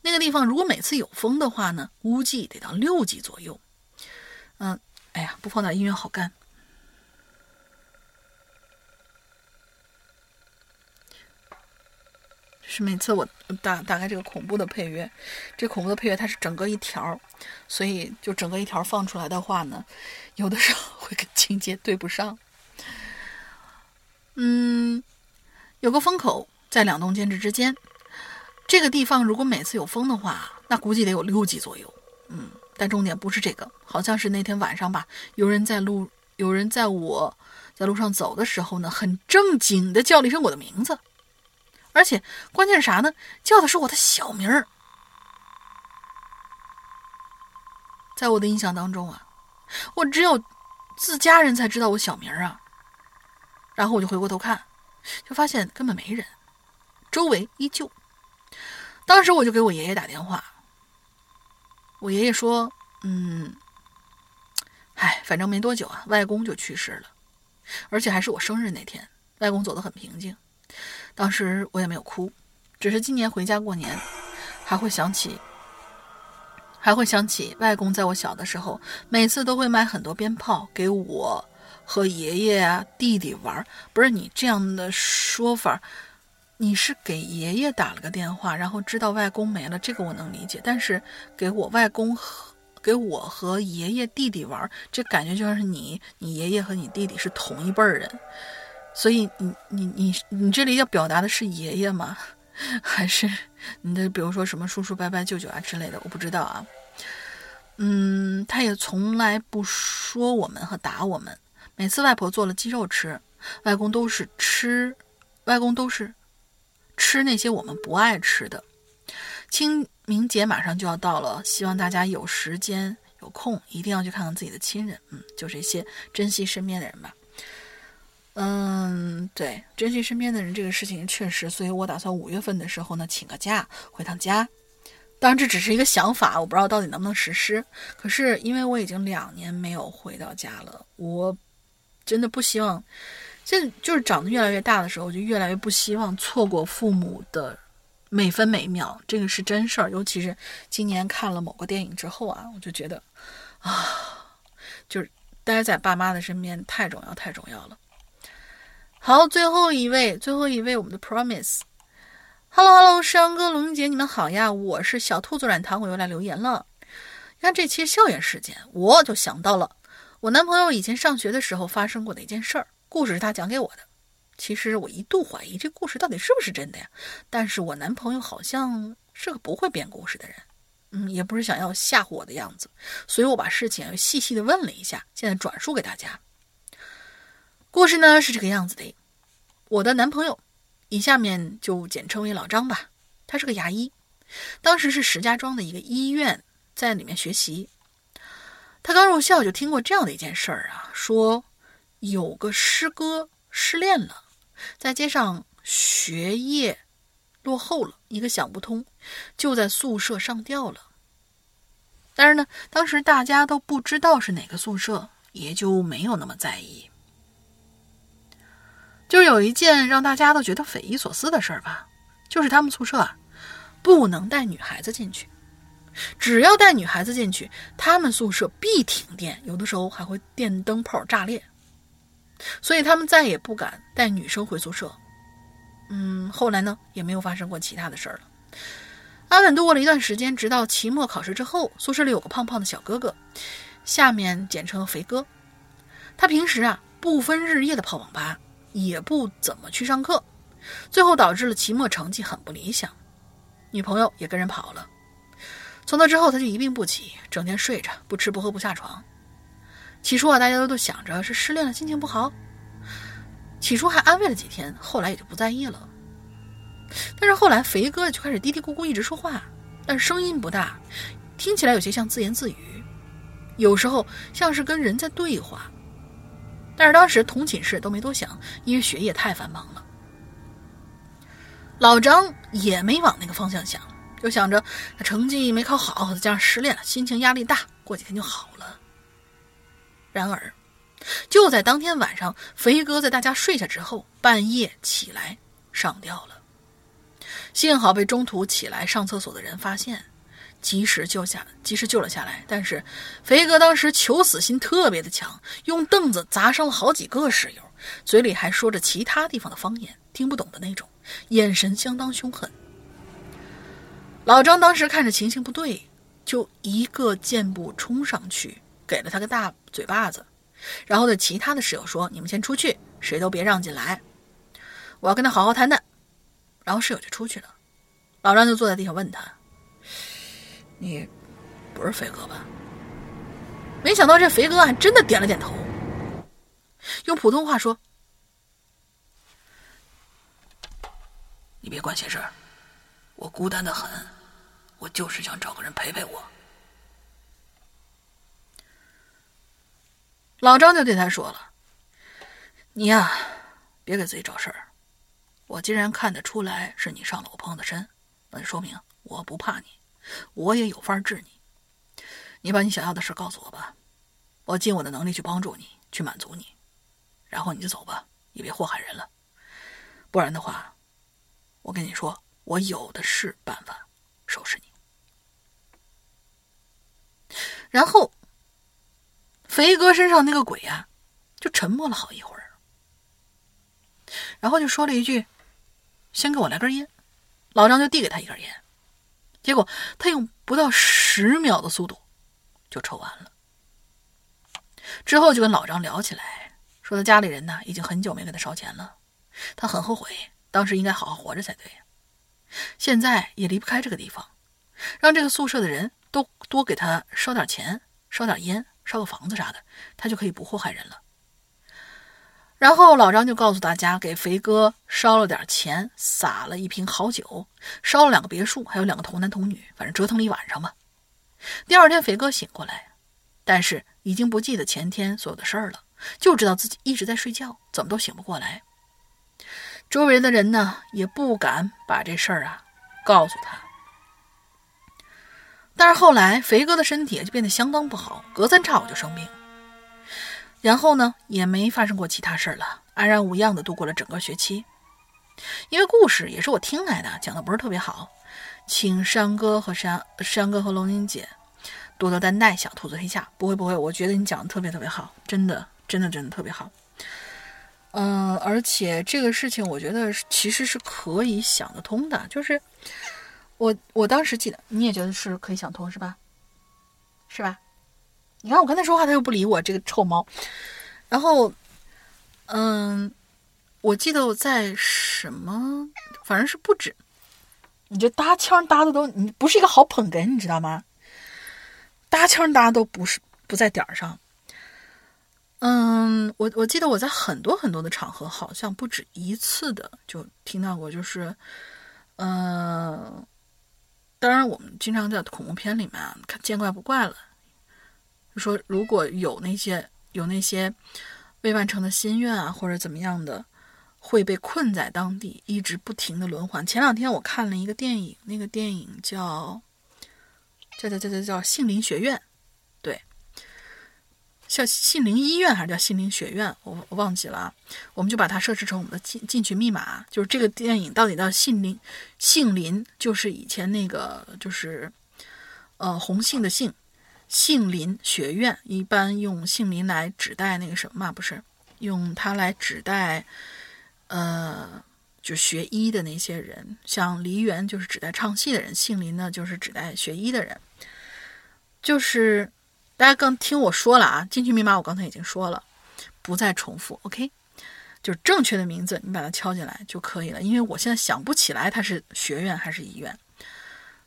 那个地方如果每次有风的话呢，估计得到六级左右。嗯，哎呀，不放点音乐好干。”是每次我打打开这个恐怖的配乐，这恐怖的配乐它是整个一条，所以就整个一条放出来的话呢，有的时候会跟情节对不上。嗯，有个风口在两栋建筑之间，这个地方如果每次有风的话，那估计得有六级左右。嗯，但重点不是这个，好像是那天晚上吧，有人在路，有人在我在路上走的时候呢，很正经的叫了一声我的名字。而且关键是啥呢？叫的是我的小名儿。在我的印象当中啊，我只有自家人才知道我小名儿啊。然后我就回过头看，就发现根本没人，周围依旧。当时我就给我爷爷打电话，我爷爷说：“嗯，哎，反正没多久啊，外公就去世了，而且还是我生日那天。外公走得很平静。”当时我也没有哭，只是今年回家过年，还会想起，还会想起外公在我小的时候，每次都会买很多鞭炮给我和爷爷啊、弟弟玩。不是你这样的说法，你是给爷爷打了个电话，然后知道外公没了，这个我能理解。但是给我外公和给我和爷爷弟弟玩，这感觉就像是你、你爷爷和你弟弟是同一辈儿人。所以你你你你这里要表达的是爷爷吗？还是你的比如说什么叔叔伯伯舅舅啊之类的？我不知道啊。嗯，他也从来不说我们和打我们。每次外婆做了鸡肉吃，外公都是吃，外公都是吃那些我们不爱吃的。清明节马上就要到了，希望大家有时间有空一定要去看看自己的亲人。嗯，就这些，珍惜身边的人吧。嗯，对，珍惜身边的人这个事情确实，所以我打算五月份的时候呢，请个假回趟家。当然这只是一个想法，我不知道到底能不能实施。可是因为我已经两年没有回到家了，我真的不希望现在就是长得越来越大的时候，就越来越不希望错过父母的每分每秒，这个是真事儿。尤其是今年看了某个电影之后啊，我就觉得啊，就是待在爸妈的身边太重要，太重要了。好，最后一位，最后一位，我们的 Promise。Hello Hello，山哥、龙姐，你们好呀！我是小兔子软糖，我又来留言了。你看这期校园事件，我就想到了我男朋友以前上学的时候发生过的一件事儿。故事是他讲给我的。其实我一度怀疑这故事到底是不是真的呀？但是我男朋友好像是个不会编故事的人，嗯，也不是想要吓唬我的样子，所以我把事情细细的问了一下，现在转述给大家。故事呢是这个样子的：我的男朋友。以下面就简称为老张吧。他是个牙医，当时是石家庄的一个医院，在里面学习。他刚入校就听过这样的一件事儿啊，说有个师哥失恋了，在街上学业落后了，一个想不通，就在宿舍上吊了。但是呢，当时大家都不知道是哪个宿舍，也就没有那么在意。就是有一件让大家都觉得匪夷所思的事儿吧，就是他们宿舍啊，不能带女孩子进去，只要带女孩子进去，他们宿舍必停电，有的时候还会电灯泡炸裂，所以他们再也不敢带女生回宿舍。嗯，后来呢，也没有发生过其他的事儿了，安稳度过了一段时间，直到期末考试之后，宿舍里有个胖胖的小哥哥，下面简称肥哥，他平时啊不分日夜的泡网吧。也不怎么去上课，最后导致了期末成绩很不理想，女朋友也跟人跑了。从那之后，他就一病不起，整天睡着，不吃不喝不下床。起初啊，大家都都想着是失恋了，心情不好。起初还安慰了几天，后来也就不在意了。但是后来，肥哥就开始嘀嘀咕咕一直说话，但声音不大，听起来有些像自言自语，有时候像是跟人在对话。但是当时同寝室都没多想，因为学业太繁忙了。老张也没往那个方向想，就想着成绩没考好，再加上失恋了，心情压力大，过几天就好了。然而，就在当天晚上，肥哥在大家睡下之后，半夜起来上吊了。幸好被中途起来上厕所的人发现。及时救下，及时救了下来。但是，肥哥当时求死心特别的强，用凳子砸伤了好几个室友，嘴里还说着其他地方的方言，听不懂的那种，眼神相当凶狠。老张当时看着情形不对，就一个箭步冲上去，给了他个大嘴巴子，然后对其他的室友说：“你们先出去，谁都别让进来，我要跟他好好谈谈。”然后室友就出去了，老张就坐在地上问他。你不是肥哥吧？没想到这肥哥还真的点了点头，用普通话说：“你别管闲事儿，我孤单的很，我就是想找个人陪陪我。”老张就对他说了：“你呀，别给自己找事儿。我既然看得出来是你上了我朋友的身，那就说明我不怕你。”我也有法治你，你把你想要的事告诉我吧，我尽我的能力去帮助你，去满足你，然后你就走吧，也别祸害人了，不然的话，我跟你说，我有的是办法收拾你。然后，肥哥身上那个鬼呀，就沉默了好一会儿，然后就说了一句：“先给我来根烟。”老张就递给他一根烟。结果他用不到十秒的速度就抽完了，之后就跟老张聊起来，说他家里人呢已经很久没给他烧钱了，他很后悔，当时应该好好活着才对，现在也离不开这个地方，让这个宿舍的人都多给他烧点钱，烧点烟，烧个房子啥的，他就可以不祸害人了。然后老张就告诉大家，给肥哥烧了点钱，撒了一瓶好酒，烧了两个别墅，还有两个童男童女，反正折腾了一晚上吧。第二天，肥哥醒过来，但是已经不记得前天所有的事儿了，就知道自己一直在睡觉，怎么都醒不过来。周围的人呢，也不敢把这事儿啊告诉他。但是后来，肥哥的身体就变得相当不好，隔三差五就生病。然后呢，也没发生过其他事儿了，安然无恙的度过了整个学期。因为故事也是我听来的，讲的不是特别好，请山哥和山山哥和龙玲姐多多担待。小兔子黑夏，不会不会，我觉得你讲的特别特别好，真的真的真的特别好。嗯，而且这个事情我觉得其实是可以想得通的，就是我我当时记得，你也觉得是可以想通是吧？是吧？你看我跟他说话，他又不理我，这个臭猫。然后，嗯，我记得我在什么，反正是不止，你这搭腔搭的都，你不是一个好捧哏，你知道吗？搭腔搭都不是不在点儿上。嗯，我我记得我在很多很多的场合，好像不止一次的就听到过，就是，嗯，当然我们经常在恐怖片里面看见怪不怪了，就说如果有那些有那些未完成的心愿啊，或者怎么样的，会被困在当地，一直不停的轮换。前两天我看了一个电影，那个电影叫叫叫叫叫叫《杏林学院》。对叫杏林医院还是叫杏林学院？我我忘记了。我们就把它设置成我们的进进去密码。就是这个电影到底叫杏林，杏林就是以前那个就是呃红杏的杏，杏林学院一般用杏林来指代那个什么嘛？不是用它来指代呃就学医的那些人，像梨园就是指代唱戏的人，杏林呢就是指代学医的人，就是。大家刚听我说了啊，进去密码我刚才已经说了，不再重复。OK，就是正确的名字，你把它敲进来就可以了。因为我现在想不起来它是学院还是医院。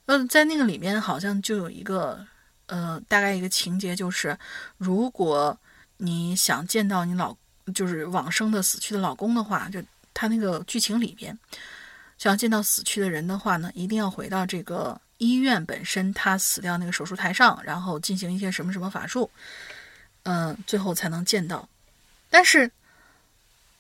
嗯，在那个里面好像就有一个呃，大概一个情节，就是如果你想见到你老就是往生的死去的老公的话，就他那个剧情里边，想要见到死去的人的话呢，一定要回到这个。医院本身，他死掉那个手术台上，然后进行一些什么什么法术，嗯，最后才能见到。但是，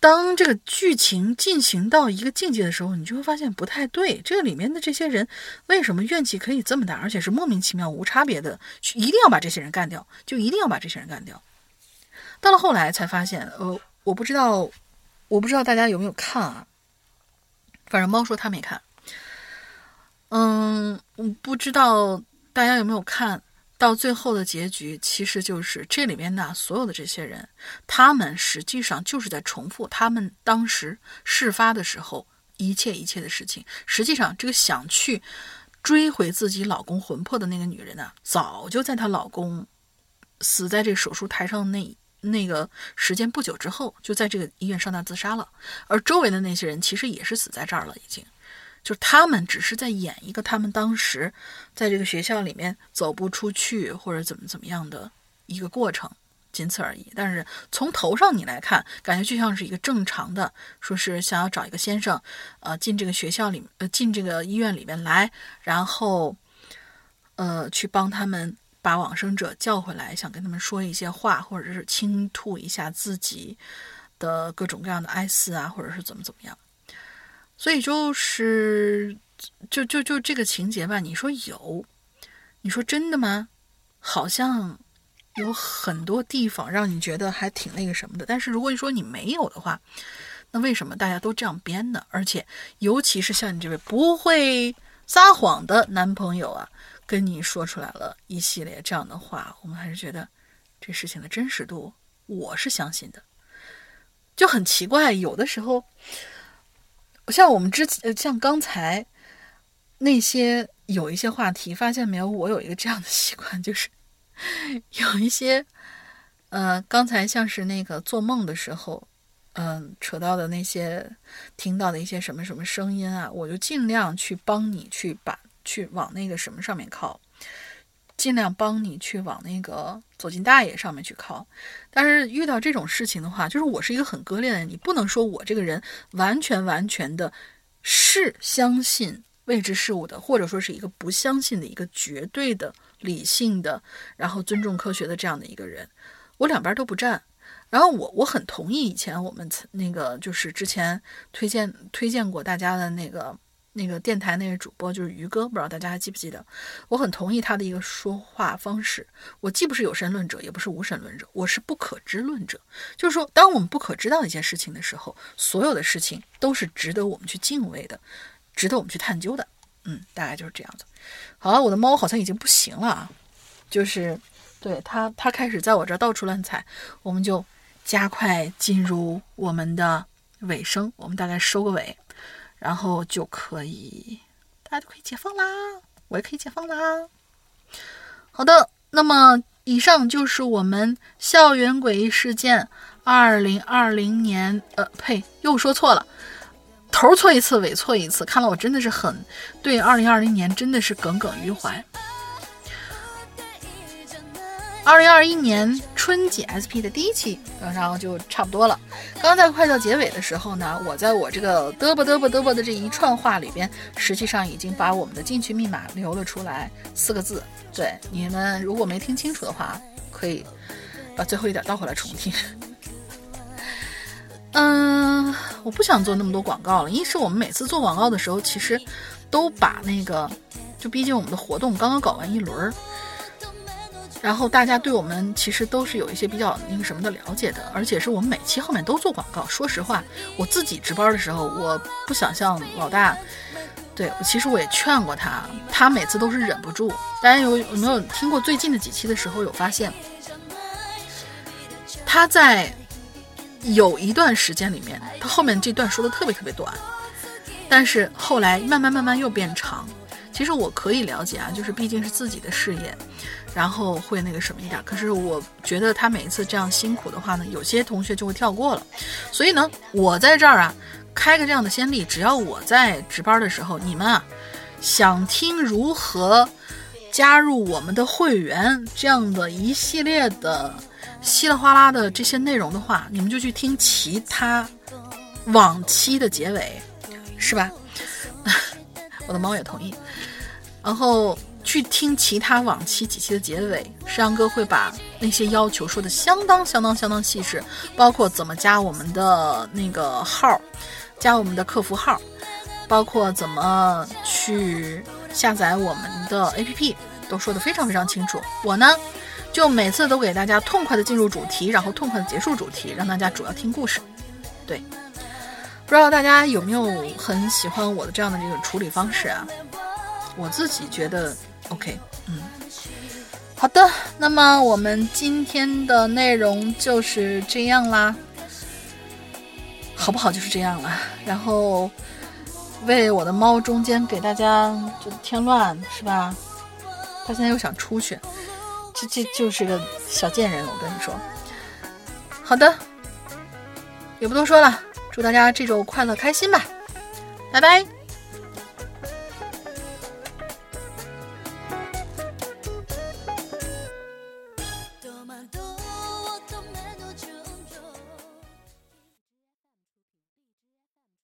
当这个剧情进行到一个境界的时候，你就会发现不太对。这个里面的这些人为什么怨气可以这么大，而且是莫名其妙、无差别的，一定要把这些人干掉，就一定要把这些人干掉。到了后来才发现，呃，我不知道，我不知道大家有没有看啊？反正猫说他没看。嗯，我不知道大家有没有看到最后的结局，其实就是这里面呢所有的这些人，他们实际上就是在重复他们当时事发的时候一切一切的事情。实际上，这个想去追回自己老公魂魄的那个女人呢，早就在她老公死在这手术台上那那个时间不久之后，就在这个医院上吊自杀了。而周围的那些人其实也是死在这儿了，已经。就他们只是在演一个他们当时在这个学校里面走不出去或者怎么怎么样的一个过程，仅此而已。但是从头上你来看，感觉就像是一个正常的，说是想要找一个先生，呃，进这个学校里，呃，进这个医院里面来，然后，呃，去帮他们把往生者叫回来，想跟他们说一些话，或者是倾吐一下自己的各种各样的哀思啊，或者是怎么怎么样。所以就是，就就就这个情节吧。你说有，你说真的吗？好像有很多地方让你觉得还挺那个什么的。但是如果你说你没有的话，那为什么大家都这样编呢？而且，尤其是像你这位不会撒谎的男朋友啊，跟你说出来了一系列这样的话，我们还是觉得这事情的真实度，我是相信的。就很奇怪，有的时候。像我们之前，像刚才那些有一些话题，发现没有？我有一个这样的习惯，就是 有一些，呃，刚才像是那个做梦的时候，嗯，扯到的那些，听到的一些什么什么声音啊，我就尽量去帮你去把去往那个什么上面靠。尽量帮你去往那个走进大爷上面去靠，但是遇到这种事情的话，就是我是一个很割裂的人，你不能说我这个人完全完全的是相信未知事物的，或者说是一个不相信的一个绝对的理性的，然后尊重科学的这样的一个人，我两边都不占。然后我我很同意以前我们那个就是之前推荐推荐过大家的那个那个电台那个主播就是于哥，不知道大家还记不记得？我很同意他的一个说话方式。我既不是有神论者，也不是无神论者，我是不可知论者。就是说，当我们不可知道一件事情的时候，所有的事情都是值得我们去敬畏的，值得我们去探究的。嗯，大概就是这样子。好了，我的猫好像已经不行了啊，就是对它，它开始在我这儿到处乱踩，我们就加快进入我们的尾声，我们大概收个尾。然后就可以，大家就可以解放啦，我也可以解放啦。好的，那么以上就是我们校园诡异事件二零二零年，呃，呸，又说错了，头错一次，尾错一次，看了我真的是很对二零二零年真的是耿耿于怀。二零二一年春季 SP 的第一期，然后就差不多了。刚在快到结尾的时候呢，我在我这个嘚啵嘚啵嘚啵的这一串话里边，实际上已经把我们的进群密码留了出来，四个字。对你们如果没听清楚的话，可以把最后一点倒回来重听。嗯，我不想做那么多广告了，一是我们每次做广告的时候，其实都把那个，就毕竟我们的活动刚刚搞完一轮儿。然后大家对我们其实都是有一些比较那个什么的了解的，而且是我们每期后面都做广告。说实话，我自己值班的时候，我不想像老大，对，其实我也劝过他，他每次都是忍不住。大家有有没有听过最近的几期的时候有发现，他在有一段时间里面，他后面这段说的特别特别短，但是后来慢慢慢慢又变长。其实我可以了解啊，就是毕竟是自己的事业。然后会那个什么一点，可是我觉得他每一次这样辛苦的话呢，有些同学就会跳过了。所以呢，我在这儿啊，开个这样的先例，只要我在值班的时候，你们啊想听如何加入我们的会员这样的一系列的稀里哗啦的这些内容的话，你们就去听其他往期的结尾，是吧？我的猫也同意，然后。去听其他往期几期的结尾，山羊哥会把那些要求说的相当相当相当细致，包括怎么加我们的那个号，加我们的客服号，包括怎么去下载我们的 APP，都说的非常非常清楚。我呢，就每次都给大家痛快的进入主题，然后痛快的结束主题，让大家主要听故事。对，不知道大家有没有很喜欢我的这样的这个处理方式啊？我自己觉得。OK，嗯，好的，那么我们今天的内容就是这样啦，好不好？就是这样了。然后为我的猫中间给大家就添乱，是吧？他现在又想出去，这这就是个小贱人，我跟你说。好的，也不多说了，祝大家这周快乐开心吧，拜拜。